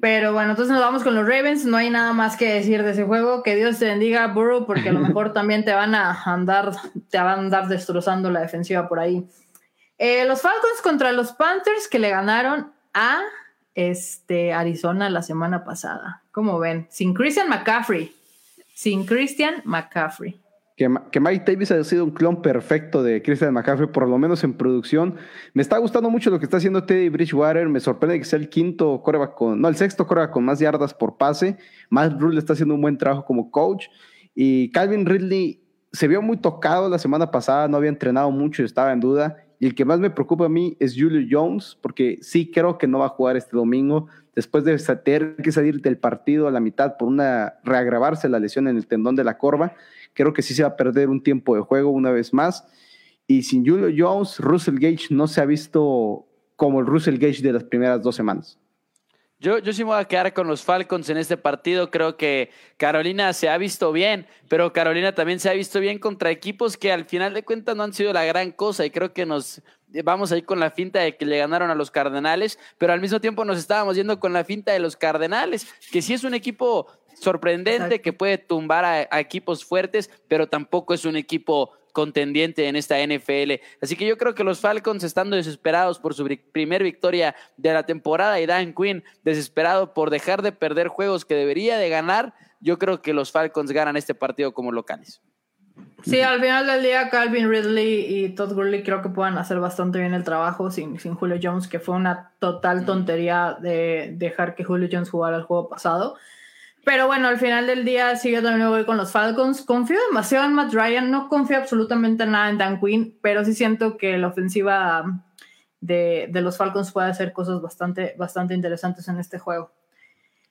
Pero bueno, entonces nos vamos con los Ravens. No hay nada más que decir de ese juego. Que Dios te bendiga, Burrow, porque a lo mejor también te van a andar, te van a andar destrozando la defensiva por ahí. Eh, los Falcons contra los Panthers que le ganaron a este, Arizona la semana pasada. ¿Cómo ven? Sin Christian McCaffrey. Sin Christian McCaffrey que, Mike Davis ha sido un clon perfecto de Christian McCaffrey, por lo menos en producción. Me está gustando mucho lo que está haciendo Teddy Bridgewater. Me sorprende que sea el quinto coreback con, no, el sexto coreback con más yardas por pase. Matt Rule está haciendo un buen trabajo como coach. Y Calvin Ridley se vio muy tocado la semana pasada, no había entrenado mucho y estaba en duda. Y el que más me preocupa a mí es Julio Jones, porque sí creo que no va a jugar este domingo, después de tener que salir del partido a la mitad por una reagravarse la lesión en el tendón de la corva. Creo que sí se va a perder un tiempo de juego una vez más. Y sin Julio Jones, Russell Gage no se ha visto como el Russell Gage de las primeras dos semanas. Yo, yo sí me voy a quedar con los Falcons en este partido. Creo que Carolina se ha visto bien, pero Carolina también se ha visto bien contra equipos que al final de cuentas no han sido la gran cosa. Y creo que nos vamos ahí con la finta de que le ganaron a los Cardenales, pero al mismo tiempo nos estábamos yendo con la finta de los Cardenales, que sí es un equipo sorprendente que puede tumbar a, equipos fuertes, pero tampoco es un equipo contendiente en esta NFL. Así que yo creo que los Falcons, estando desesperados por su primer victoria de la temporada y Dan Quinn desesperado por dejar de perder juegos que debería de ganar, yo creo que los Falcons ganan este partido como locales. Sí, al final del día Calvin Ridley y Todd Gurley creo que puedan hacer bastante bien el trabajo sin, sin Julio Jones, que fue una total tontería de dejar que Julio Jones jugara el juego pasado. Pero bueno, al final del día sí yo también voy con los Falcons. Confío demasiado en Matt Ryan, no confío absolutamente nada en Dan Quinn, pero sí siento que la ofensiva de, de los Falcons puede hacer cosas bastante, bastante interesantes en este juego.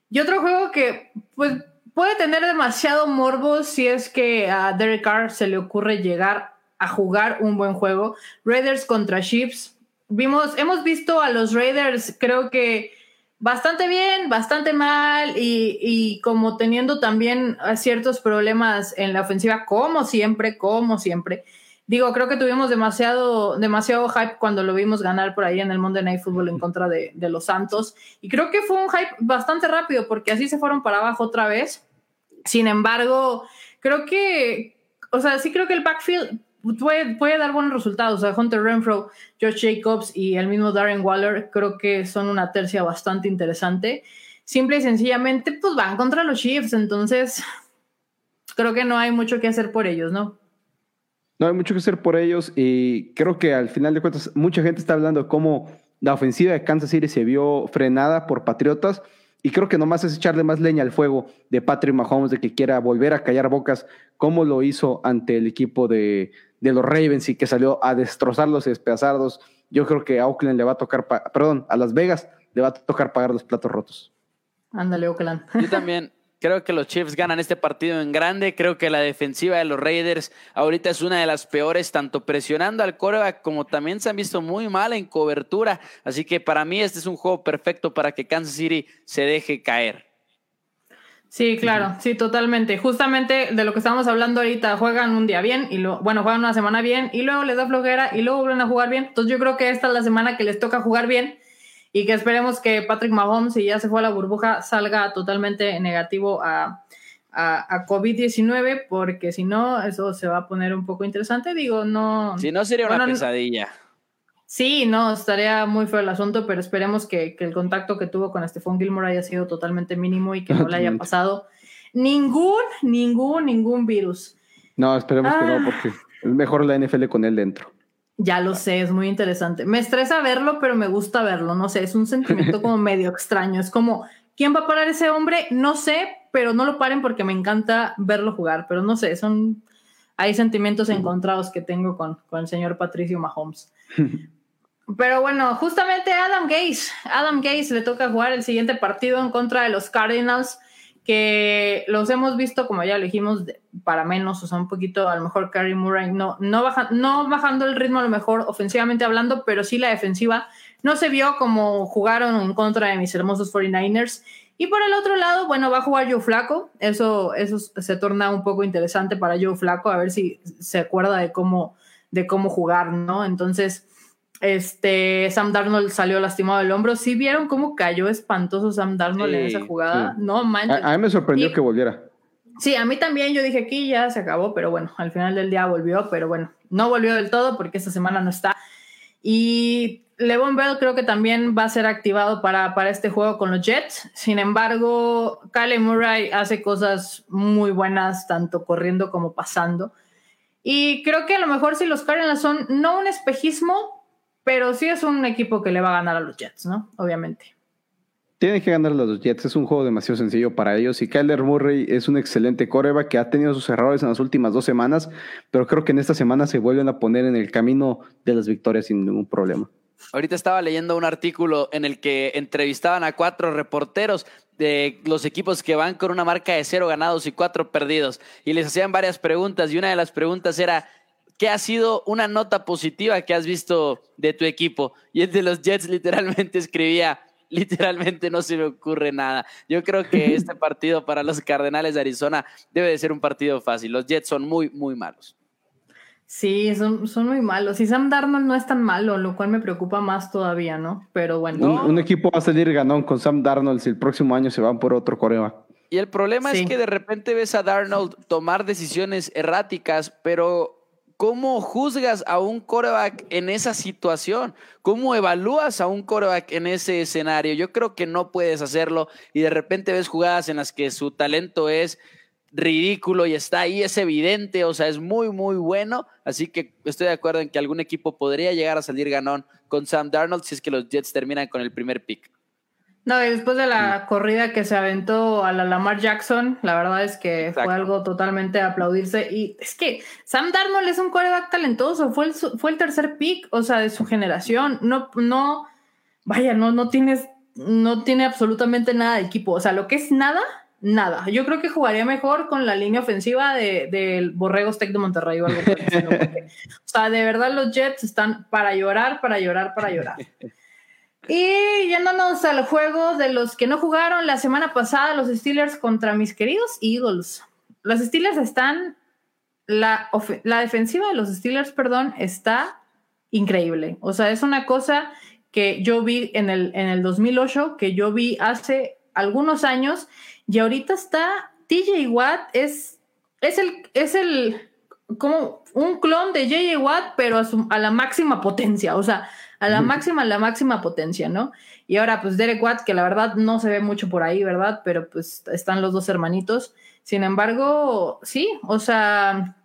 Y otro juego que, pues, puede tener demasiado morbo si es que a Derek Carr se le ocurre llegar a jugar un buen juego. Raiders contra Chiefs. Vimos, hemos visto a los Raiders, creo que bastante bien, bastante mal y, y, como teniendo también ciertos problemas en la ofensiva, como siempre, como siempre. Digo, creo que tuvimos demasiado, demasiado hype cuando lo vimos ganar por ahí en el Monday Night Football en contra de, de los Santos. Y creo que fue un hype bastante rápido porque así se fueron para abajo otra vez. Sin embargo, creo que, o sea, sí creo que el backfield puede, puede dar buenos resultados. O sea, Hunter Renfro, Josh Jacobs y el mismo Darren Waller creo que son una tercia bastante interesante. Simple y sencillamente, pues van contra los Chiefs. Entonces, creo que no hay mucho que hacer por ellos, ¿no? No hay mucho que hacer por ellos y creo que al final de cuentas mucha gente está hablando de cómo la ofensiva de Kansas City se vio frenada por Patriotas y creo que nomás es echarle más leña al fuego de Patrick Mahomes de que quiera volver a callar bocas como lo hizo ante el equipo de, de los Ravens y que salió a destrozarlos y despedazarlos. Yo creo que a Oakland le va a tocar, perdón, a Las Vegas le va a tocar pagar los platos rotos. Ándale, Oakland. Yo también, Creo que los Chiefs ganan este partido en grande. Creo que la defensiva de los Raiders ahorita es una de las peores, tanto presionando al coreback como también se han visto muy mal en cobertura. Así que para mí este es un juego perfecto para que Kansas City se deje caer. Sí, claro, sí, totalmente. Justamente de lo que estamos hablando ahorita, juegan un día bien y lo, bueno, juegan una semana bien y luego les da flojera y luego vuelven a jugar bien. Entonces yo creo que esta es la semana que les toca jugar bien y que esperemos que Patrick Mahomes, si ya se fue a la burbuja, salga totalmente negativo a, a, COVID-19, porque si no, eso se va a poner un poco interesante. Digo, no. Si no, sería una pesadilla. Sí, no, estaría muy feo el asunto, pero esperemos que, que el contacto que tuvo con Stephon Gilmore haya sido totalmente mínimo y que no le haya pasado ningún, ningún, ningún virus. No, esperemos que no, ah. porque es mejor la NFL con él dentro. Ya lo sé, es muy interesante. Me estresa verlo, pero me gusta verlo. No sé, es un sentimiento como medio extraño. Es como, ¿quién va a parar ese hombre? No sé, pero no lo paren porque me encanta verlo jugar. Pero no sé, son. Hay sentimientos encontrados que tengo con, con el señor Patricio Mahomes. Pero bueno, justamente Adam Gaze. Adam Gaze le toca jugar el siguiente partido en contra de los Cardinals que los hemos visto, como ya lo dijimos, para menos, o sea, un poquito, a lo mejor Carrie Murray no, no, baja, no bajando el ritmo a lo mejor ofensivamente hablando, pero sí la defensiva no se vio como jugaron en contra de mis hermosos 49ers. Y por el otro lado, bueno, va a jugar Joe Flaco, eso, eso se torna un poco interesante para Joe Flaco, a ver si se acuerda de cómo, de cómo jugar, ¿no? Entonces, este, Sam Darnold salió lastimado del hombro. ¿Sí vieron cómo cayó espantoso Sam Darnold en esa jugada? No manches. A, mí me sorprendió que volviera. Sí, a mí también. Yo dije aquí ya se acabó, pero bueno, al final del día volvió, pero bueno, no volvió del todo porque esta semana no está. Y Levon Bell creo que también va a ser activado para, para este juego con los Jets. Sin embargo, Kyle Murray hace cosas muy buenas, tanto corriendo como pasando. Y creo que a lo mejor si los Cardinals son no un espejismo, pero sí es un equipo que le va a ganar a los Jets, ¿no? Obviamente. Tienen que ganar a los Jets, es un juego demasiado sencillo para ellos. Y Kyler Murray es un excelente coreba que ha tenido sus errores en las últimas dos semanas, pero creo que en esta semana se vuelven a poner en el camino de las victorias sin ningún problema. Ahorita estaba leyendo un artículo en el que entrevistaban a cuatro reporteros de los equipos que van con una marca de cero ganados y cuatro perdidos. Y les hacían varias preguntas y una de las preguntas era, ¿qué ha sido una nota positiva que has visto de tu equipo? Y el de los Jets literalmente escribía, literalmente no se me ocurre nada. Yo creo que este partido para los Cardenales de Arizona debe de ser un partido fácil. Los Jets son muy, muy malos. Sí, son, son muy malos. Y Sam Darnold no es tan malo, lo cual me preocupa más todavía, ¿no? Pero bueno. Un, equipo va a salir ganón con Sam Darnold si el próximo año se van por otro coreba. Y el problema es que de repente ves a Darnold tomar decisiones erráticas, pero ¿Cómo juzgas a un coreback en esa situación? ¿Cómo evalúas a un coreback en ese escenario? Yo creo que no puedes hacerlo y de repente ves jugadas en las que su talento es ridículo y está ahí, es evidente, o sea, es muy, muy bueno. Así que estoy de acuerdo en que algún equipo podría llegar a salir ganón con Sam Darnold si es que los Jets terminan con el primer pick. No, y después de la corrida que se aventó a la Lamar Jackson, la verdad es que fue algo totalmente a aplaudirse. Y es que Sam Darnold es un quarterback talentoso, fue el, fue el tercer pick, o sea, de su generación. No, no, vaya, no, no tienes, no tiene absolutamente nada de equipo. O sea, lo que es nada, nada. Yo creo que jugaría mejor con la línea ofensiva del de, Borregos Tech de Monterrey o algo por o sea, de verdad los Jets están para llorar, para llorar, para llorar. Y yéndonos al juego de los que no jugaron la semana pasada, los Steelers contra mis queridos Eagles. Los Steelers están, la, la defensiva de los Steelers, perdón, está increíble. O sea, es una cosa que yo vi en el, en el 2008, que yo vi hace algunos años, y ahorita está TJ Watt, es, es el, es el, como un clon de JJ Watt, pero a, a la máxima potencia. O sea, a la máxima, a la máxima potencia, ¿no? Y ahora, pues Derek Watt, que la verdad no se ve mucho por ahí, ¿verdad? Pero pues están los dos hermanitos. Sin embargo, sí, o sea,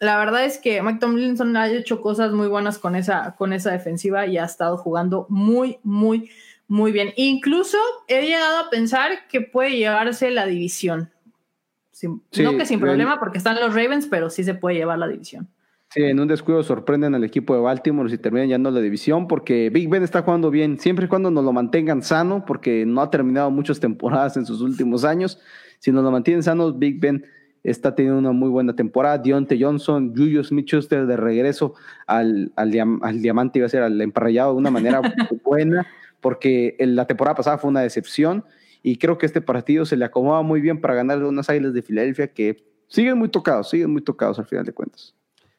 la verdad es que Mike Tomlinson ha hecho cosas muy buenas con esa, con esa defensiva y ha estado jugando muy, muy, muy bien. Incluso he llegado a pensar que puede llevarse la división. no que sin problema, porque están los Ravens, pero sí se puede llevar la división. Sí, en un descuido sorprenden al equipo de Baltimore si terminan yendo a la división, porque Big Ben está jugando bien, siempre y cuando nos lo mantengan sano, porque no ha terminado muchas temporadas en sus últimos años. Si nos lo mantienen sano, Big Ben está teniendo una muy buena temporada. Dionte Johnson, Julius Smith-Schuster de regreso al, al, diamante, iba a ser al emparrillado de una manera buena, porque la temporada pasada fue una decepción y creo que este partido se le acomoda muy bien para ganar unas Águilas de Filadelfia que siguen muy tocados, siguen muy tocados al final de cuentas.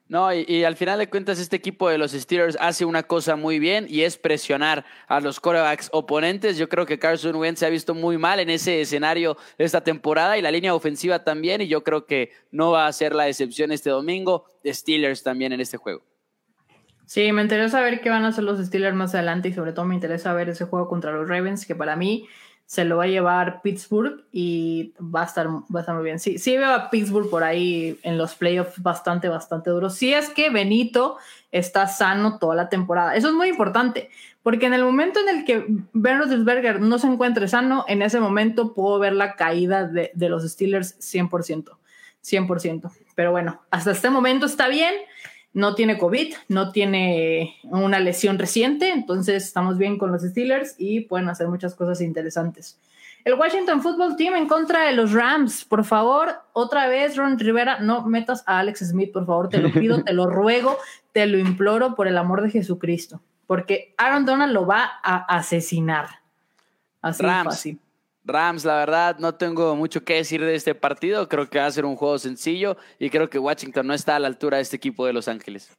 No, y, al final de cuentas este equipo de los Steelers hace una cosa muy bien y es presionar a los corebacks oponentes. Yo creo que Carson Wentz se ha visto muy mal en ese escenario esta temporada y la línea ofensiva también y yo creo que no va a ser la excepción este domingo. Steelers también en este juego. Sí, me interesa ver qué van a hacer los Steelers más adelante y sobre todo me interesa ver ese juego contra los Ravens que para mí se lo va a llevar Pittsburgh y va a estar, va a estar muy bien. Sí, sí veo a Pittsburgh por ahí en los playoffs bastante, bastante duros. Si es que Benito está sano toda la temporada. Eso es muy importante, porque en el momento en el que Ben Roethlisberger no se encuentre sano, en ese momento puedo ver la caída de, de los Steelers 100%. 100%. Pero bueno, hasta este momento está bien no tiene COVID, no tiene una lesión reciente, entonces estamos bien con los Steelers y pueden hacer muchas cosas interesantes. El Washington Football Team en contra de los Rams. Por favor, otra vez, Ron Rivera, no metas a Alex Smith, por favor, te lo pido, te lo ruego, te lo imploro por el amor de Jesucristo, porque Aaron Donald lo va a asesinar. Así Rams. fácil. Rams, la verdad, no tengo mucho que decir de este partido. Creo que va a ser un juego sencillo y creo que Washington no está a la altura de este equipo de Los Ángeles.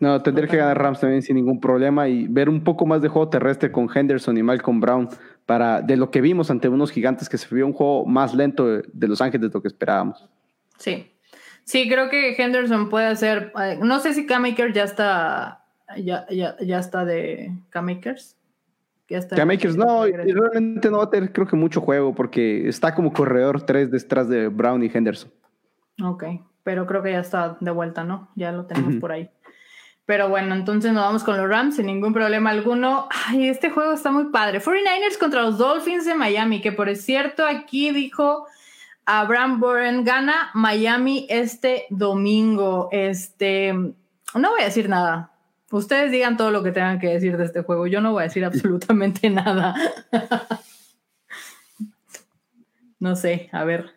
No, tendría que ganar Rams también sin ningún problema y ver un poco más de juego terrestre con Henderson y Malcolm Brown para de lo que vimos ante unos gigantes que se vio un juego más lento de, Los Ángeles de lo que esperábamos. Sí, sí, creo que Henderson puede hacer. Eh, no sé si K-Maker ya está, ya, ya, ya está de K-Makers. Ya Makers no, realmente no va a tener creo que mucho juego porque está como corredor 3 detrás de Brown y Henderson. Ok, pero creo que ya está de vuelta, ¿no? Ya lo tenemos por ahí. Pero bueno, entonces nos vamos con los Rams sin ningún problema alguno. Ay, este juego está muy padre. 49ers contra los Dolphins de Miami, que por cierto aquí dijo Abraham Boren gana Miami este domingo. Este, no voy a decir nada. Ustedes digan todo lo que tengan que decir de este juego. Yo no voy a decir absolutamente nada. no sé, a ver.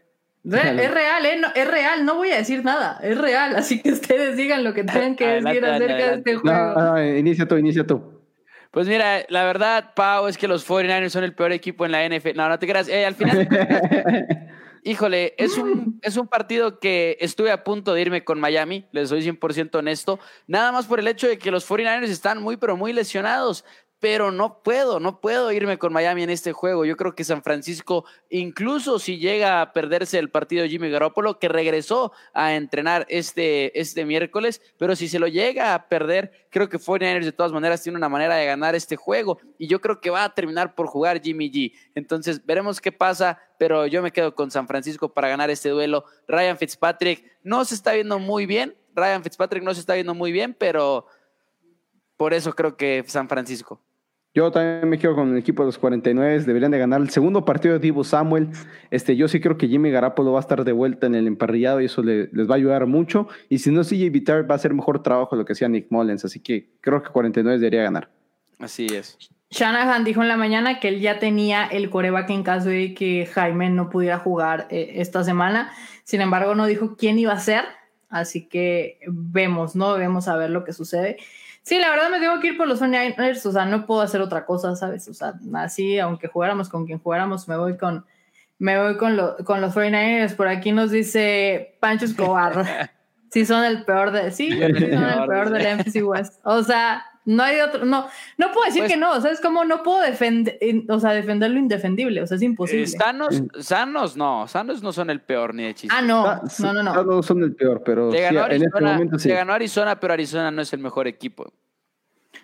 es real, ¿eh? es real, no voy a decir nada. Es real, así que ustedes digan lo que tengan que decir acerca de este juego. No, inicia tú, inicia tú. Pues mira, la verdad, Pau, es que los 49ers son el peor equipo en la NFL. No, no te creas. Eh, al final. Híjole, es un, es un partido que estuve a punto de irme con Miami, les soy 100% honesto, nada más por el hecho de que los 49ers están muy, pero muy lesionados. Pero no puedo, no puedo irme con Miami en este juego. Yo creo que San Francisco, incluso si llega a perderse el partido Jimmy Garoppolo, que regresó a entrenar este, este miércoles, pero si se lo llega a perder, creo que 49ers de todas maneras tiene una manera de ganar este juego y yo creo que va a terminar por jugar Jimmy G. Entonces veremos qué pasa, pero yo me quedo con San Francisco para ganar este duelo. Ryan Fitzpatrick no se está viendo muy bien, Ryan Fitzpatrick no se está viendo muy bien, pero por eso creo que San Francisco. Yo también me quedo con el equipo de los 49. Deberían de ganar el segundo partido de Divo Samuel. Este, yo sí creo que Jimmy Garapolo va a estar de vuelta en el emparrillado y eso les va a ayudar mucho. Y si no, CJ Vitar va a hacer mejor trabajo de lo que hacía Nick Mullens. Así que creo que 49 debería ganar. Así es. Shanahan dijo en la mañana que él ya tenía el coreback en caso de que Jaime no pudiera jugar eh, esta semana. Sin embargo, no dijo quién iba a ser. Así que vemos, ¿no? Vemos a ver lo que sucede. Sí, la verdad me tengo que ir por los 49ers, o sea, no puedo hacer otra cosa, ¿sabes? O sea, así, aunque jugáramos con quien jugáramos, me voy con, me voy con, con los 49ers. Por aquí nos dice Pancho Escobar. sí, son el peor de, sí, son el peor del MFC West. O sea, no hay otro, no, no puedo decir pues que no, o sea, es como no puedo defender, o sea, defender lo indefendible, o sea, es imposible. sanos, sanos no, sanos no son el peor ni de chiste. Ah, no, no, no, no. Sanos son el peor, pero le ganó, Arizona, en este momento sí. ganó Arizona, pero Arizona no es el mejor equipo.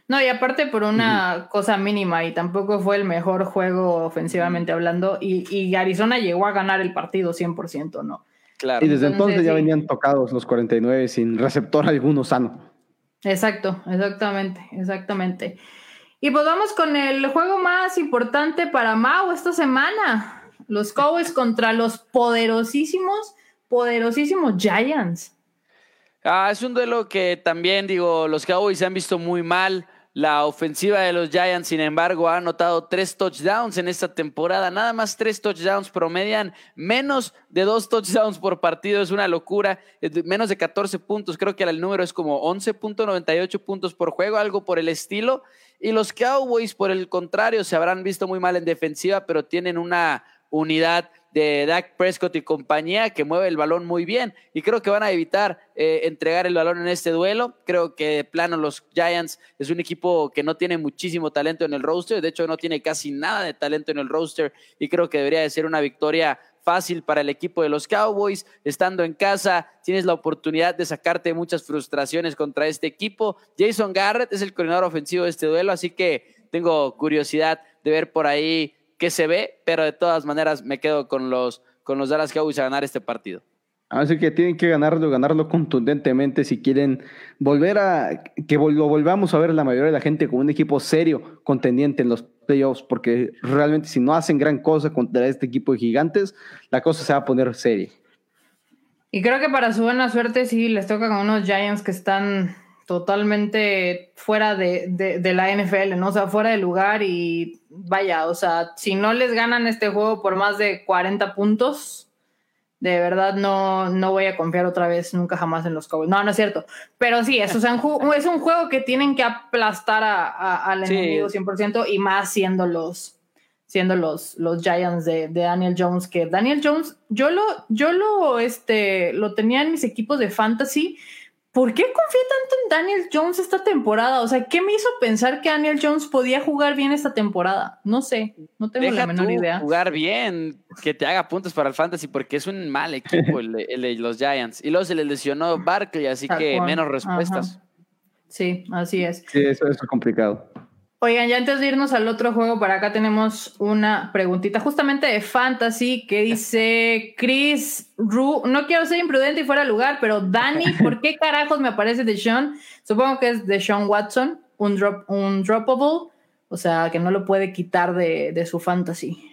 No, y aparte por una cosa mínima, y tampoco fue el mejor juego ofensivamente hablando, y, y, Arizona llegó a ganar el partido 100%, ¿no? Claro. Y desde entonces, ya venían tocados los 49 sin receptor alguno sano. Exacto, exactamente, exactamente. Y pues vamos con el juego más importante para Mau esta semana. Los Cowboys contra los poderosísimos, poderosísimos Giants. Ah, es un duelo que también, digo, los Cowboys se han visto muy mal. La ofensiva de los Giants, sin embargo, ha anotado tres touchdowns en esta temporada. Nada más tres touchdowns promedian menos de dos touchdowns por partido. Es una locura. Menos de 14 puntos. Creo que el número es como 11.98 puntos por juego, algo por el estilo. Y los Cowboys, por el contrario, se habrán visto muy mal en defensiva, pero tienen una unidad de Dak Prescott y compañía que mueve el balón muy bien y creo que van a evitar eh, entregar el balón en este duelo. Creo que de plano los Giants es un equipo que no tiene muchísimo talento en el roster, de hecho no tiene casi nada de talento en el roster y creo que debería de ser una victoria fácil para el equipo de los Cowboys. Estando en casa, tienes la oportunidad de sacarte muchas frustraciones contra este equipo. Jason Garrett es el coordinador ofensivo de este duelo, así que tengo curiosidad de ver por ahí que se ve, pero de todas maneras me quedo con los, con los Dallas Cowboys a ganar este partido. Así que tienen que ganarlo, ganarlo contundentemente si quieren volver a que lo volvamos a ver la mayoría de la gente como un equipo serio, contendiente en los playoffs, porque realmente si no hacen gran cosa contra este equipo de gigantes, la cosa se va a poner seria. Y creo que para su buena suerte sí les toca con unos Giants que están totalmente fuera de, de, la NFL, ¿no? O sea, fuera de lugar y vaya, o sea, si no les ganan este juego por más de 40 puntos, de verdad no, no voy a confiar otra vez nunca jamás en los Cowboys. No, no es cierto. Pero sí, es, o sea, es un juego que tienen que aplastar a, al enemigo 100% y más siendo los, siendo los, los Giants de, de, Daniel Jones, que Daniel Jones, yo lo, yo lo, este, lo tenía en mis equipos de fantasy ¿Por qué confié tanto en Daniel Jones esta temporada? O sea, ¿qué me hizo pensar que Daniel Jones podía jugar bien esta temporada? No sé, no tengo la menor idea. Jugar bien, que te haga puntos para el fantasy, porque es un mal equipo el, los Giants. Y luego se le lesionó Barkley, así que menos respuestas. Sí, así es. Sí, eso es complicado. Oigan, ya antes de irnos al otro juego, para acá tenemos una preguntita justamente de fantasy que dice Chris Ru, no quiero ser imprudente y fuera de lugar, pero Dani, ¿por qué carajos me aparece de Sean? Supongo que es de Sean Watson, un, drop, un droppable, o sea, que no lo puede quitar de, de su fantasy.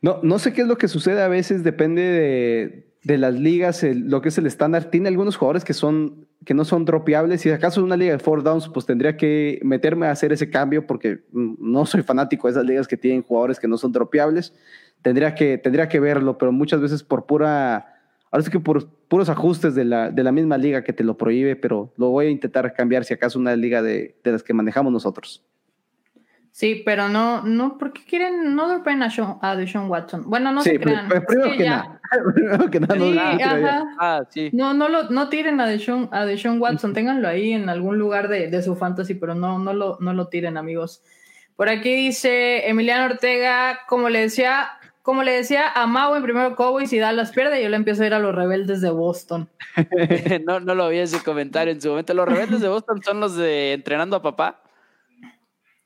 No, no sé qué es lo que sucede a veces, depende de, de las ligas, lo que es el estándar. Tiene algunos jugadores que son que no son dropeables. Si acaso una liga de four downs, pues tendría que meterme a hacer ese cambio porque no soy fanático de esas ligas que tienen jugadores que no son dropeables. Tendría que, tendría que verlo, pero muchas veces por pura, ahora sí que por puros ajustes de la, de la misma liga que te lo prohíbe, pero lo voy a intentar cambiar si acaso una liga de, de las que manejamos nosotros. Sí, pero no, no, ¿por qué quieren no dropen a, Sean, a Deshaun Watson? Bueno, no se crean. primero, que nada, primero que nada. no, ah, sí. no, no, lo, no tiren a Deshaun, a Deshaun Watson, ténganlo ahí en algún lugar de, de, su fantasy, pero no, no, lo, no lo tiren, amigos. Por aquí dice Emiliano Ortega, como le decía, como le decía a Mau en primero Cowboys y Dallas pierde, yo le empiezo a ir a los rebeldes de Boston. no, no lo vi ese comentario en su momento. ¿Los rebeldes de Boston son los de entrenando a papá?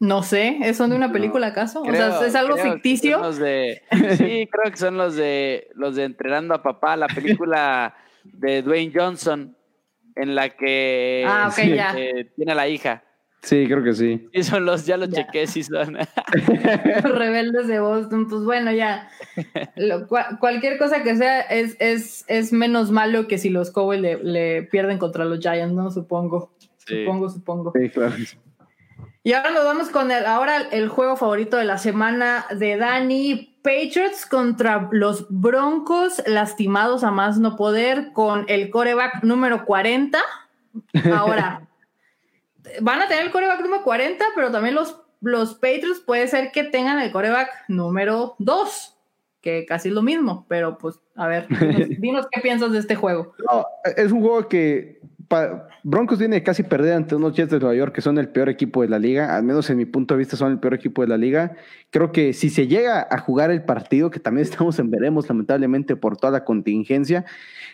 No sé, ¿es son de una película acaso? o sea, ¿es algo ficticio? Los de, sí, creo que son los de los de Entrenando a Papá, la película de Dwayne Johnson, en la que, ah, okay, ya. tiene a la hija. Sí, creo que sí. Sí, son los, ya los chequé, sí son. los rebeldes de Boston, pues bueno, ya. cualquier cosa que sea es, es, es, menos malo que si los Cowboys le, le, pierden contra los Giants, ¿no? Supongo. Supongo, supongo. Sí, claro. Y ahora nos vamos con el, ahora el juego favorito de la semana de Dani. Patriots contra los Broncos, lastimados a más no poder, con el coreback número 40. Ahora, van a tener el coreback número 40, pero también los, los Patriots puede ser que tengan el coreback número 2, que casi es lo mismo, pero pues a ver, dinos, qué piensas de este juego. es un juego que Broncos tiene casi perder ante unos Jets de Nueva York que son el peor equipo de la liga, al menos en mi punto de vista son el peor equipo de la liga. Creo que si se llega a jugar el partido, que también estamos en veremos lamentablemente por toda la contingencia,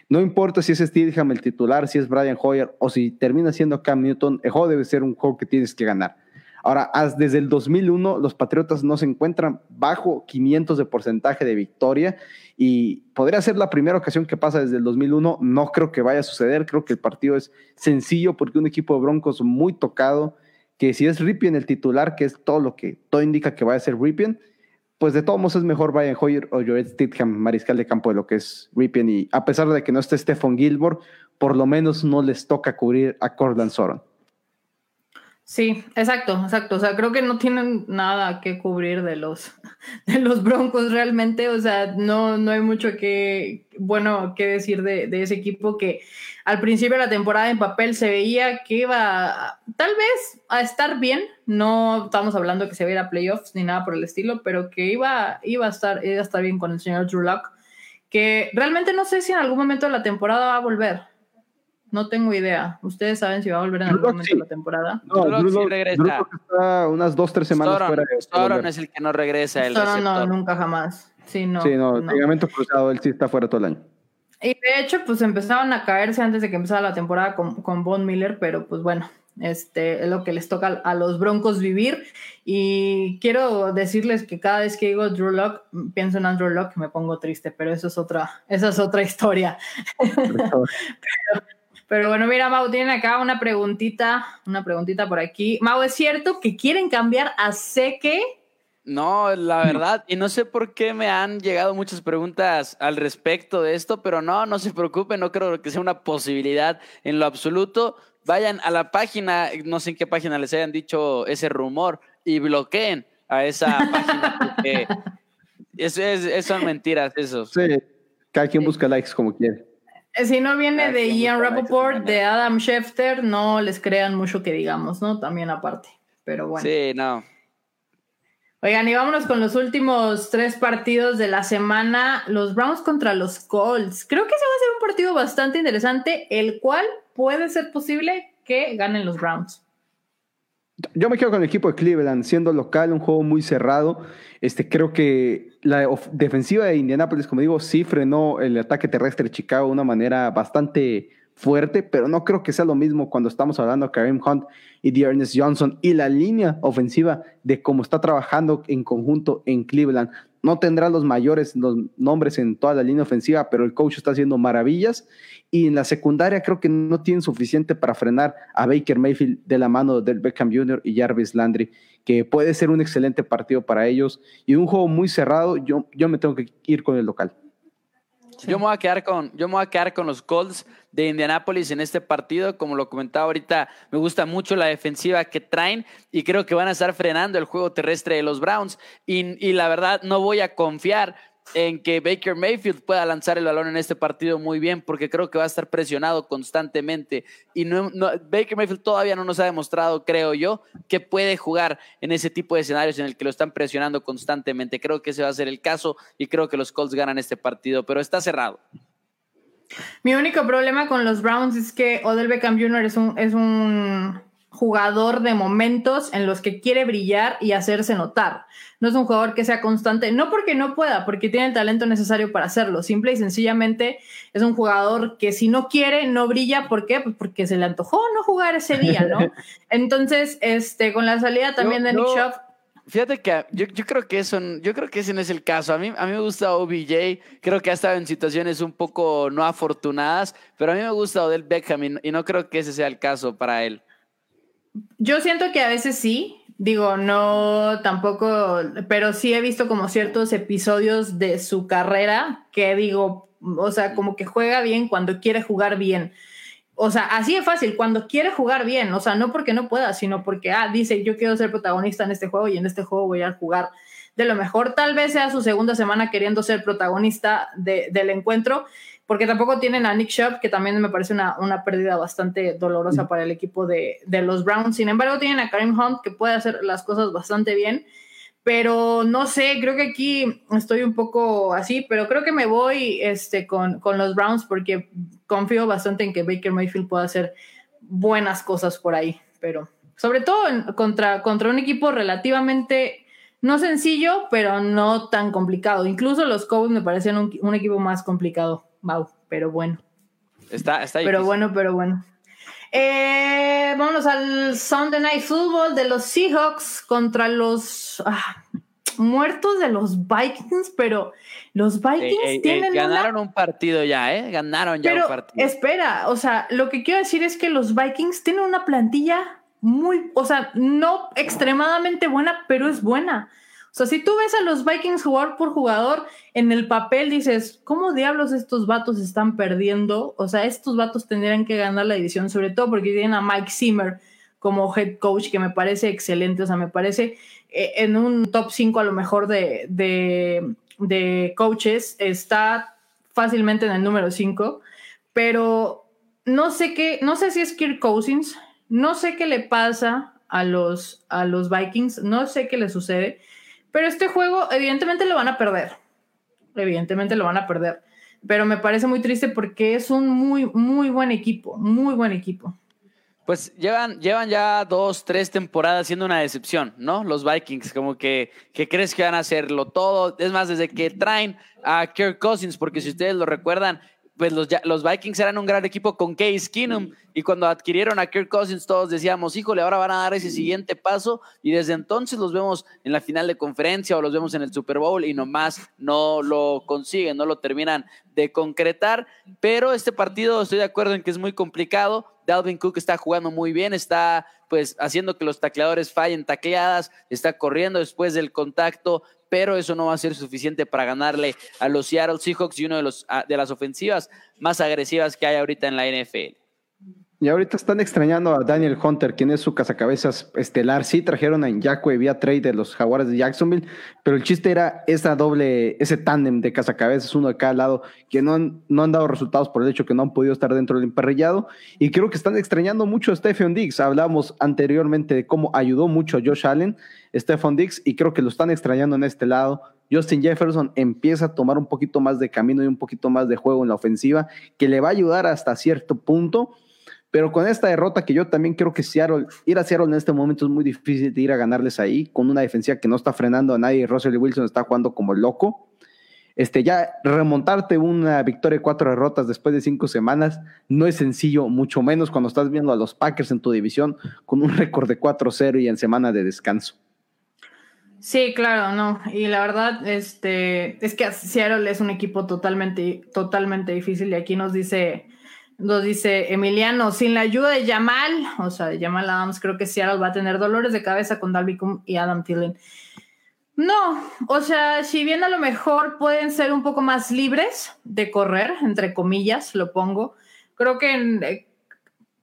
no importa si es Steedham el titular, si es Brian Hoyer o si termina siendo Cam Newton, el juego debe ser un juego que tienes que ganar. Ahora, desde el 2001 los Patriotas no se encuentran bajo 500 de porcentaje de victoria y podría ser la primera ocasión que pasa desde el 2001. No creo que vaya a suceder. Creo que el partido es sencillo porque un equipo de Broncos muy tocado, que si es Ripien el titular, que es todo lo que todo indica que va a ser Ripien, pues de todos modos es mejor Brian Hoyer o Joel Stidham, mariscal de campo de lo que es Ripien. Y a pesar de que no esté Stephen Gilmore, por lo menos no les toca cubrir a Cortland Soron. Sí, exacto, exacto. O sea, creo que no tienen nada que cubrir de los, de los Broncos realmente. O sea, no, no hay mucho que, bueno, que decir de, de ese equipo que al principio de la temporada en papel se veía que iba tal vez a estar bien. No estamos hablando que se viera playoffs ni nada por el estilo, pero que iba, iba, a estar, iba a estar bien con el señor Drew Lock. Que realmente no sé si en algún momento de la temporada va a volver. No tengo idea. ¿Ustedes saben si va a volver en algún momento de la temporada? No, Drew sí regresa. está unas dos, tres semanas fuera. Soron es el que no regresa. El no, nunca jamás. Sí, no. Sí, no, ligamento cruzado, él sí está fuera todo el año. Y de hecho, pues empezaban a caerse antes de que empezara la temporada con, con Von Miller, pero pues bueno, este es lo que les toca a los Broncos vivir. Y quiero decirles que cada vez que digo Drew Lock, pienso en Andrew Lock, me pongo triste, pero eso es otra, esa es otra historia. pero, pero bueno, mira, Mau, tienen acá una preguntita, una preguntita por aquí. Mau, ¿es cierto que quieren cambiar a Seque? No, la verdad, y no sé por qué me han llegado muchas preguntas al respecto de esto, pero no, no se preocupen, no creo que sea una posibilidad en lo absoluto. Vayan a la página, no sé en qué página les hayan dicho ese rumor, y bloqueen a esa página, porque eso, es, son mentiras, eso. Sí, cada quien busca likes como quiere. Si no viene de Ian Rappaport, de Adam Schefter, no les crean mucho que digamos, ¿no? También aparte. Pero bueno. Sí, no. Oigan, y vámonos con los últimos tres partidos de la semana. Los Browns contra los Colts. Creo que ese va a ser un partido bastante interesante, el cual puede ser posible que ganen los Browns. Yo me quedo con el equipo de Cleveland, siendo local, un juego muy cerrado. Este, creo que la defensiva de Indianapolis, como digo, sí frenó el ataque terrestre de Chicago de una manera bastante fuerte, pero no creo que sea lo mismo cuando estamos hablando de Kareem Hunt y de Ernest Johnson y la línea ofensiva de cómo está trabajando en conjunto en Cleveland. No tendrá los mayores los nombres en toda la línea ofensiva, pero el coach está haciendo maravillas y en la secundaria creo que no tienen suficiente para frenar a Baker Mayfield de la mano del Beckham Jr. y Jarvis Landry, que puede ser un excelente partido para ellos y un juego muy cerrado. Yo, yo me tengo que ir con el local. Yo, me voy a quedar con, yo voy a quedar con los Colts de Indianapolis en este partido. Como lo comentaba ahorita, me gusta mucho la defensiva que traen y creo que van a estar frenando el juego terrestre de los Browns. Y, y la verdad, no voy a confiar en que Baker Mayfield pueda lanzar el balón en este partido muy bien, porque creo que va a estar presionado constantemente. Y no, Baker Mayfield todavía no nos ha demostrado, creo yo, que puede jugar en ese tipo de escenarios en el que lo están presionando constantemente. Creo que ese va a ser el caso y creo que los Colts ganan este partido, pero está cerrado. Mi único problema con los Browns es que Odell Beckham Jr. es un, es un jugador de momentos en los que quiere brillar y hacerse notar. No es un jugador que sea constante, no porque no pueda, porque tiene el talento necesario para hacerlo. Simple y sencillamente es un jugador que si no quiere, no brilla. ¿Por qué? Pues porque se le antojó no jugar ese día, ¿no? Entonces, este, con la salida también de Nick Schaff, Fíjate que yo, yo, creo que eso, yo creo que ese no es el caso. A mí, a mí me gusta OBJ, creo que ha estado en situaciones un poco no afortunadas, pero a mí me gusta Odell Beckham y no creo que ese sea el caso para él. Yo siento que a veces sí, digo, no tampoco, pero sí he visto como ciertos episodios de su carrera que digo, o sea, como que juega bien cuando quiere jugar bien. O sea, así de fácil, cuando quiere jugar bien, o sea, no porque no pueda, sino porque, ah, dice, yo quiero ser protagonista en este juego y en este juego voy a jugar de lo mejor. Tal vez sea su segunda semana queriendo ser protagonista del encuentro porque tampoco tienen a Nick Chubb, que también me parece una, una pérdida bastante dolorosa para el equipo de, de, los Browns. Sin embargo, tienen a Karim Hunt, que puede hacer las cosas bastante bien. Pero no sé, creo que aquí estoy un poco así, pero creo que me voy este, con, con los Browns porque confío bastante en que Baker Mayfield pueda hacer buenas cosas por ahí. Pero sobre todo contra, contra un equipo relativamente no sencillo, pero no tan complicado. Incluso los Cowboys me parecían un, un equipo más complicado. Wow, pero bueno. Está, está Pero bueno, pero bueno. Eh, vámonos al Sunday Night Football de los Seahawks contra los ah, muertos de los Vikings, pero los Vikings tienen. ganaron un partido ya, ¿eh? Ganaron ya un partido. Espera, o sea, lo que quiero decir es que los Vikings tienen una plantilla muy, o sea, no extremadamente buena, pero es buena. O sea, si tú ves a los Vikings jugar por jugador, en el papel dices, ¿cómo diablos estos vatos están perdiendo? O sea, estos vatos tendrían que ganar la división, sobre todo porque tienen a Mike Zimmer como head coach, que me parece excelente. O sea, me parece eh, en un top 5 a lo mejor de, de, de coaches, está fácilmente en el número 5, pero no sé qué, no sé si es Kirk Cousins, no sé qué le pasa a los, a los Vikings, no sé qué le sucede pero este juego, evidentemente lo van a perder. Evidentemente lo van a perder. Pero me parece muy triste porque es un muy, muy buen equipo. Muy buen equipo. Pues llevan, llevan ya dos, tres temporadas siendo una decepción, ¿no? Los Vikings, como que, que crees que van a hacerlo todo. Es más, desde que traen a Kirk Cousins, porque si ustedes lo recuerdan, pues los, los, Vikings eran un gran equipo con Case Keenum y cuando adquirieron a Kirk Cousins todos decíamos, híjole, ahora van a dar ese siguiente paso y desde entonces los vemos en la final de conferencia o los vemos en el Super Bowl y nomás no lo consiguen, no lo terminan de concretar, pero este partido estoy de acuerdo en que es muy complicado, Dalvin Cook está jugando muy bien, está pues haciendo que los tacleadores fallen tacleadas, está corriendo después del contacto, pero eso no va a ser suficiente para ganarle a los Seattle Seahawks y uno de, los, de las ofensivas más agresivas que hay ahorita en la NFL. Y ahorita están extrañando a Daniel Hunter, quien es su cazacabezas estelar. Sí, trajeron a Inyakwe vía trade de los Jaguares de Jacksonville, pero el chiste era esa doble, ese tándem de cazacabezas, uno de cada lado, que no han, no han dado resultados por el hecho que no han podido estar dentro del emparrillado. Y creo que están extrañando mucho a Stephen Diggs. Hablamos anteriormente de cómo ayudó mucho a Josh Allen, Stephen Diggs, y creo que lo están extrañando en este lado. Justin Jefferson empieza a tomar un poquito más de camino y un poquito más de juego en la ofensiva, que le va a ayudar hasta cierto punto pero con esta derrota que yo también creo que Seattle, ir a Seattle en este momento es muy difícil de ir a ganarles ahí, con una defensiva que no está frenando a nadie, Russell Wilson está jugando como loco. Este, ya remontarte una victoria de cuatro derrotas después de cinco semanas no es sencillo, mucho menos cuando estás viendo a los Packers en tu división con un récord de 4-0 y en semana de descanso. Sí, claro, no. Y la verdad, este, es que Seattle es un equipo totalmente, totalmente difícil. Y aquí nos dice nos dice Emiliano, sin la ayuda de Jamal, o sea, de Jamal Adams, creo que Seattle va a tener dolores de cabeza con Dalvin y Adam Thielen. No, o sea, si bien a lo mejor pueden ser un poco más libres de correr, entre comillas, lo pongo, creo que eh,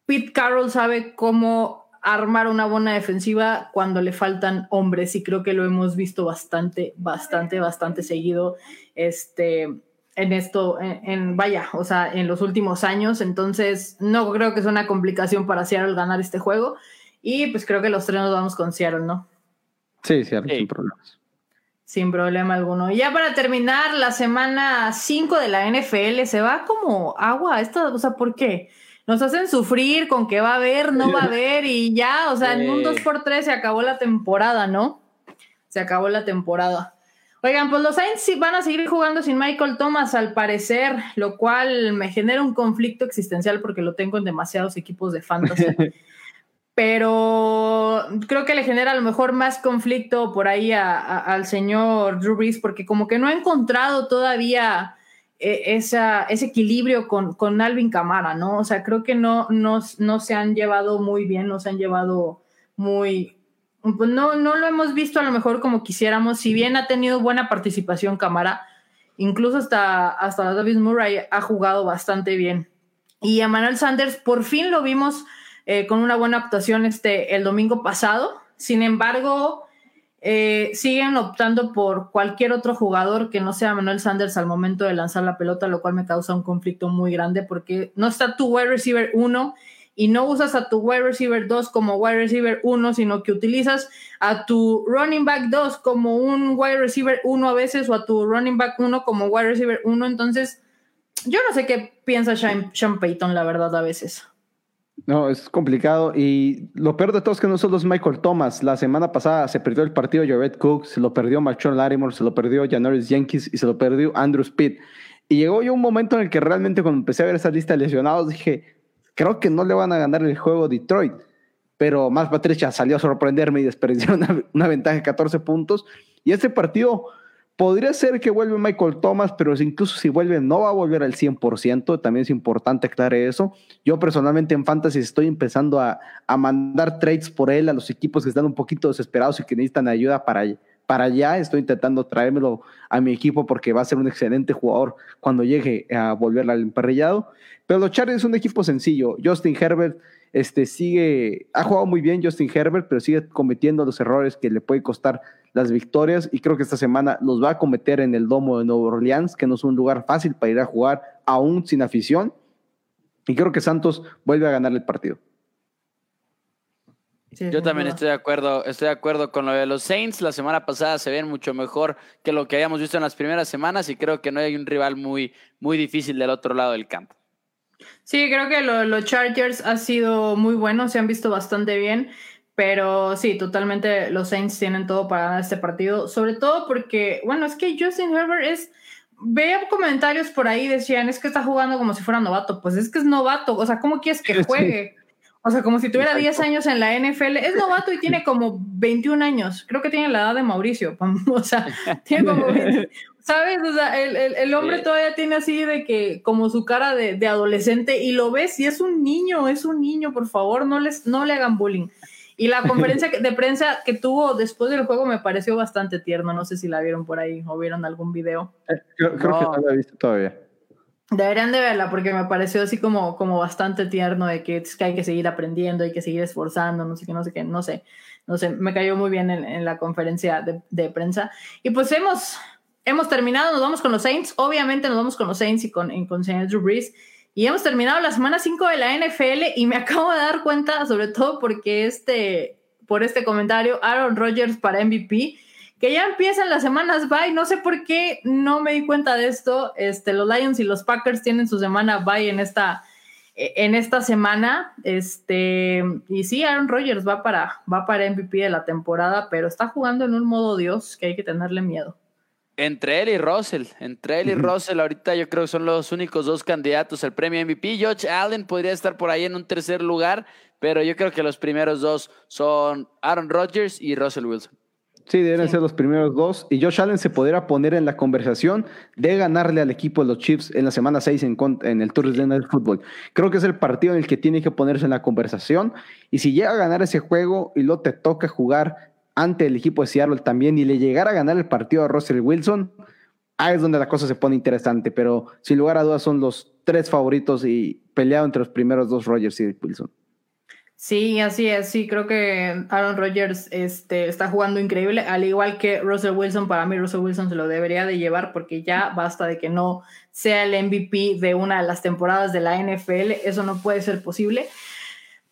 Pete Carroll sabe cómo armar una buena defensiva cuando le faltan hombres y creo que lo hemos visto bastante, bastante, bastante seguido. Este, en esto, en, vaya, o sea, en los últimos años. Entonces, no creo que sea una complicación para Seattle ganar este juego. Y pues creo que los tres nos vamos con Seattle, ¿no? Sí, Seattle, sin problemas. Sin problema alguno. Y ya para terminar, la semana 5 de la NFL se va como agua. Esto, o sea, ¿por qué? nos hacen sufrir con que va a haber, no va a haber y ya, o sea, en un Sí. 2x3 se acabó la temporada, ¿no? Se acabó la temporada. Oigan, pues los Saints sí van a seguir jugando sin Michael Thomas al parecer, lo cual me genera un conflicto existencial porque lo tengo en demasiados equipos de fantasy. Pero creo que le genera a lo mejor más conflicto por ahí a- a- al señor Drew Brees porque como que no ha encontrado todavía eh, esa, ese equilibrio con, con Alvin Camara, ¿no? O sea, creo que no, no, no se han llevado muy bien, no se han llevado muy... pues no, no lo hemos visto a lo mejor como quisiéramos, si bien ha tenido buena participación Camara, incluso hasta, hasta David Murray ha jugado bastante bien. Y a Manuel Sanders por fin lo vimos eh, con una buena actuación este, el domingo pasado. Sin embargo, eh, siguen optando por cualquier otro jugador que no sea Manuel Sanders al momento de lanzar la pelota, lo cual me causa un conflicto muy grande porque no está tu wide receiver 1 y no usas a tu wide receiver 2 como wide receiver 1, sino que utilizas a tu running back 2 como un wide receiver 1 a veces o a tu running back 1 como wide receiver 1. Entonces, yo no sé qué piensa Sean, Sean Payton, la verdad, a veces. No, es complicado. Y lo peor de todo es que no solo es Michael Thomas. La semana pasada se perdió el partido Jared Cook, se lo perdió Machon Larimore, se lo perdió Janoris Jenkins y se lo perdió Andrew Speed. Y llegó yo un momento en el que realmente cuando empecé a ver esa lista de lesionados dije, creo que no le van a ganar el juego Detroit. Pero más Patricia salió a sorprenderme y desperdició una, una ventaja de 14 puntos. Y este partido podría ser que vuelve Michael Thomas, pero incluso si vuelve no va a volver al 100%. También es importante aclarar eso. Yo personalmente en Fantasy estoy empezando a, a mandar trades por él a los equipos que están un poquito desesperados y que necesitan ayuda para, para allá. Estoy intentando traérmelo a mi equipo porque va a ser un excelente jugador cuando llegue a volver al emparrillado. Pero los Chargers es un equipo sencillo. Justin Herbert este, sigue, ha jugado muy bien Justin Herbert, pero sigue cometiendo los errores que le puede costar las victorias y creo que esta semana los va a cometer en el domo de Nueva Orleans, que no es un lugar fácil para ir a jugar aún sin afición. Y creo que Santos vuelve a ganar el partido. Sí, Yo también estoy de acuerdo, estoy de acuerdo con lo de los Saints. La semana pasada se ven mucho mejor que lo que habíamos visto en las primeras semanas y creo que no hay un rival muy, muy difícil del otro lado del campo. Sí, creo que lo- los Chargers ha sido muy buenos, se han visto bastante bien, pero sí, totalmente los Saints tienen todo para ganar este partido, sobre todo porque, bueno, es que Justin Herbert es, veía comentarios por ahí, decían, es que está jugando como si fuera novato, pues es que es novato, o sea, ¿cómo quieres que juegue? O sea, como si tuviera Exacto. 10 años en la NFL, es novato y tiene como 21 años, creo que tiene la edad de Mauricio, o sea, tiene como 20, ¿Sabes? O sea, el, el, el hombre Sí. todavía tiene así de que, como su cara de, de adolescente, y lo ves, y es un niño, es un niño, por favor, no, les, no le hagan bullying. Y la conferencia que- de prensa que tuvo después del juego me pareció bastante tierno, no sé si la vieron por ahí o vieron algún video. Creo, creo que No. lo he visto todavía. Deberían de verla porque me pareció así como, como bastante tierno de que, es que hay que seguir aprendiendo, hay que seguir esforzando, no sé qué, no sé qué, no sé, no sé, me cayó muy bien en, en la conferencia de, de prensa. Y pues hemos, hemos terminado, nos vamos con los Saints, obviamente nos vamos con los Saints y con, y con señor Drew Brees. Y hemos terminado la semana 5 de la NFL y me acabo de dar cuenta, sobre todo porque este, por este comentario, Aaron Rodgers para MVP, que ya empiezan las semanas bye. No sé por qué no me di cuenta de esto. Este, los Lions y los Packers tienen su semana bye en esta, en esta semana. Este, y sí, Aaron Rodgers va para, va para MVP de la temporada, pero está jugando en un modo Dios que hay que tenerle miedo. Entre él y Russell, entre él y. Russell ahorita yo creo que son los únicos dos candidatos al premio MVP. George Allen podría estar por ahí en un tercer lugar, pero yo creo que los primeros dos son Aaron Rodgers y Russell Wilson. Sí, deben Sí. ser los primeros dos. Y Josh Allen se podría poner en la conversación de ganarle al equipo de los Chiefs en la semana 6 en, el Thursday Night Football. Creo que es el partido en el que tiene que ponerse en la conversación. Y si llega a ganar ese juego y luego te toca jugar ante el equipo de Seattle también y le llegara a ganar el partido a Russell Wilson, ahí es donde la cosa se pone interesante. Pero sin lugar a dudas son los tres favoritos y peleado entre los primeros dos Rogers y Wilson. Sí, así es. Sí, creo que Aaron Rodgers este, está jugando increíble, al igual que Russell Wilson. Para mí, Russell Wilson se lo debería de llevar porque ya basta de que no sea el MVP de una de las temporadas de la NFL. Eso no puede ser posible.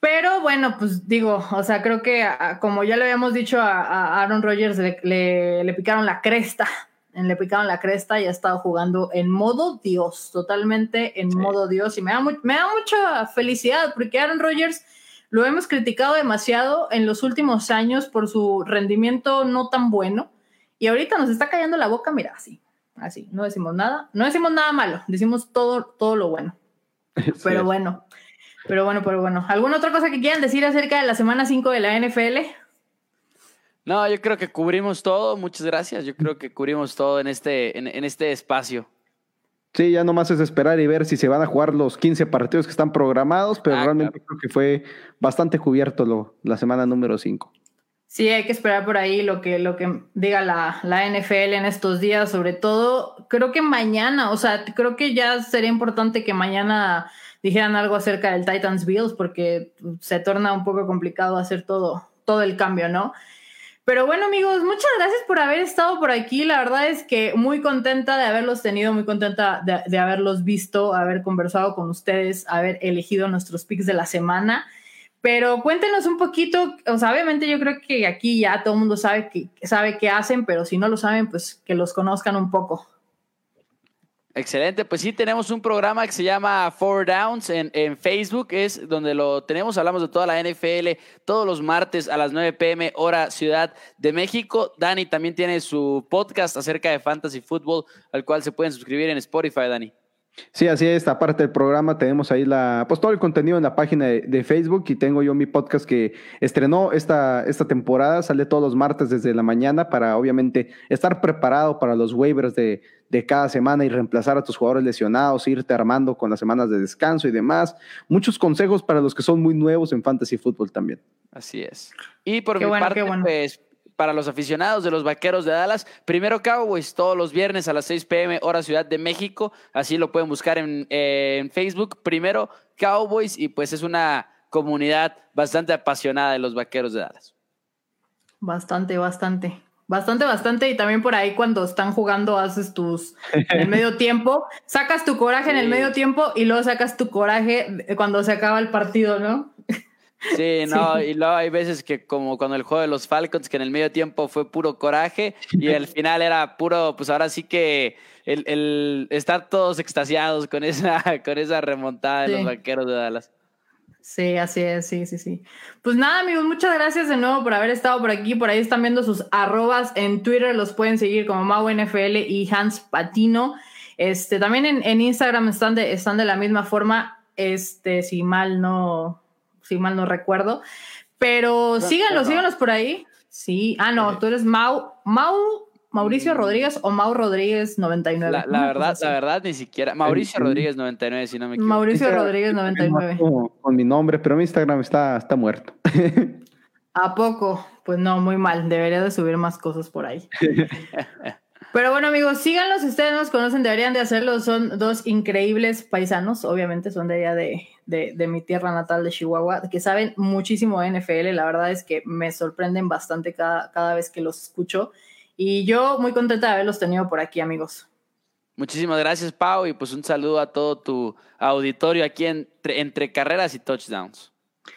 Pero bueno, pues digo, o sea, creo que a- como ya le habíamos dicho a, a Aaron Rodgers, le, le- le picaron la cresta le picaron la cresta y ha estado jugando en modo Dios, totalmente en modo Dios. Y me da, me da mucha felicidad porque Aaron Rodgers lo hemos criticado demasiado en los últimos años por su rendimiento no tan bueno. Y ahorita nos está callando la boca, mira, así, así, no decimos nada, no decimos nada malo, decimos todo, todo lo bueno. Pero bueno, pero bueno, pero bueno. ¿Alguna otra cosa que quieran decir acerca de la semana 5 de la NFL? No, yo creo que cubrimos todo. Muchas gracias. Yo creo que cubrimos todo en este, en, este espacio. Sí, ya nomás es esperar y ver si se van a jugar los 15 partidos que están programados, pero ah, realmente creo que fue bastante cubierto lo, la semana número 5. Sí, hay que esperar por ahí lo que, lo que diga la, la, NFL en estos días, sobre todo, creo que mañana, o sea, creo que ya sería importante que mañana dijeran algo acerca del Titans Bills, porque se torna un poco complicado hacer todo, todo el cambio, ¿no? Pero bueno, amigos, muchas gracias por haber estado por aquí. La verdad es que muy contenta de haberlos tenido, muy contenta de, de haberlos visto, haber conversado con ustedes, haber elegido nuestros picks de la semana. Pero cuéntenos un poquito, o sea, obviamente yo creo que aquí ya todo el mundo sabe, que, sabe qué hacen, pero si no lo saben, pues que los conozcan un poco. Excelente, pues sí, tenemos un programa que se llama Four Downs en, en, Facebook, es donde lo tenemos, hablamos de toda la NFL todos los martes a las 9 pm hora Ciudad de México. Dani también tiene su podcast acerca de fantasy fútbol, al cual se pueden suscribir en Spotify, Dani. Sí, así es. Aparte del programa, tenemos ahí la, pues todo el contenido en la página de, Facebook y tengo yo mi podcast que estrenó esta, esta temporada. Sale todos los martes desde la mañana para obviamente estar preparado para los waivers de, de cada semana y reemplazar a tus jugadores lesionados, irte armando con las semanas de descanso y demás. Muchos consejos para los que son muy nuevos en fantasy fútbol también. Así es. Y por mi parte, pues para los aficionados de los Vaqueros de Dallas. Primero Cowboys todos los viernes a las 6 pm hora Ciudad de México. Así lo pueden buscar en, en Facebook. Primero Cowboys y pues es una comunidad bastante apasionada de los Vaqueros de Dallas. Bastante, bastante. Bastante, bastante. Y también por ahí cuando están jugando haces tus en el medio tiempo, sacas tu coraje en el medio tiempo y luego sacas tu coraje cuando se acaba el partido, ¿no? Sí, no, y luego hay veces que como cuando el juego de los Falcons, que en el medio tiempo fue puro coraje y el final era puro, pues ahora sí que el, el estar todos extasiados con esa, con esa remontada de los vaqueros de Dallas. Sí, así es, sí, sí, sí. Pues nada, amigos, muchas gracias de nuevo por haber estado por aquí. Por ahí están viendo sus arrobas en Twitter, los pueden seguir como Mau NFL y Hans Patino. Este, también en, en Instagram están de, están de la misma forma. Este, si mal no, si mal no recuerdo. Pero síganlos, síganlos por ahí. Sí. Ah, no, tú eres Mau, Mau, Mauricio mm. Rodríguez o Mau Rodríguez 99. La, la verdad, la verdad, ni siquiera. Mauricio Rodríguez 99, si no me equivoco. Mauricio Rodríguez 99. Con, mi nombre, pero mi Instagram está, está muerto. ¿A poco? Pues no, muy mal. Debería de subir más cosas por ahí. Pero bueno, amigos, síganlos. Ustedes nos conocen, deberían de hacerlo. Son dos increíbles paisanos. Obviamente son de allá de, de, mi tierra natal de Chihuahua, que saben muchísimo de NFL. La verdad es que me sorprenden bastante cada, cada vez que los escucho. Y yo muy contenta de haberlos tenido por aquí, amigos. Muchísimas gracias, Pau, y pues un saludo a todo tu auditorio aquí entre, entre carreras y touchdowns.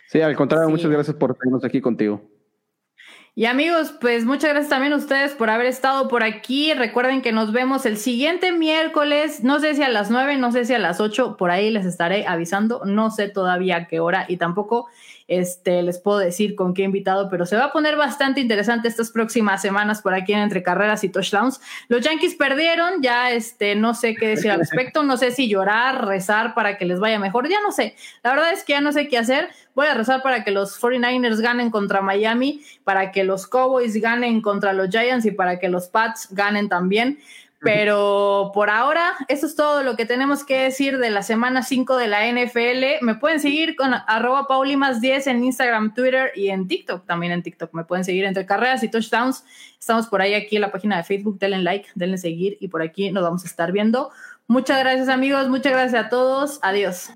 Sí, al contrario, muchas gracias por tenernos aquí contigo. Y amigos, pues muchas gracias también a ustedes por haber estado por aquí. Recuerden que nos vemos el siguiente miércoles, no sé si a las 9, no sé si a las 8, por ahí les estaré avisando, no sé todavía qué hora y tampoco este, les puedo decir con qué invitado, pero se va a poner bastante interesante estas próximas semanas por aquí en Entre Carreras y Touchdowns. Los Yankees perdieron, ya este, no sé qué decir al respecto, no sé si llorar, rezar para que les vaya mejor, ya no sé. La verdad es que ya no sé qué hacer. Voy a rezar para que los 49ers ganen contra Miami, para que los Cowboys ganen contra los Giants y para que los Pats ganen también. Pero por ahora, eso es todo lo que tenemos que decir de la semana 5 de la NFL. Me pueden seguir con arroba paulimas10 en Instagram, Twitter y en TikTok. También en TikTok me pueden seguir entre carreras y touchdowns. Estamos por ahí aquí en la página de Facebook. Denle like, denle seguir y por aquí nos vamos a estar viendo. Muchas gracias amigos, muchas gracias a todos. Adiós.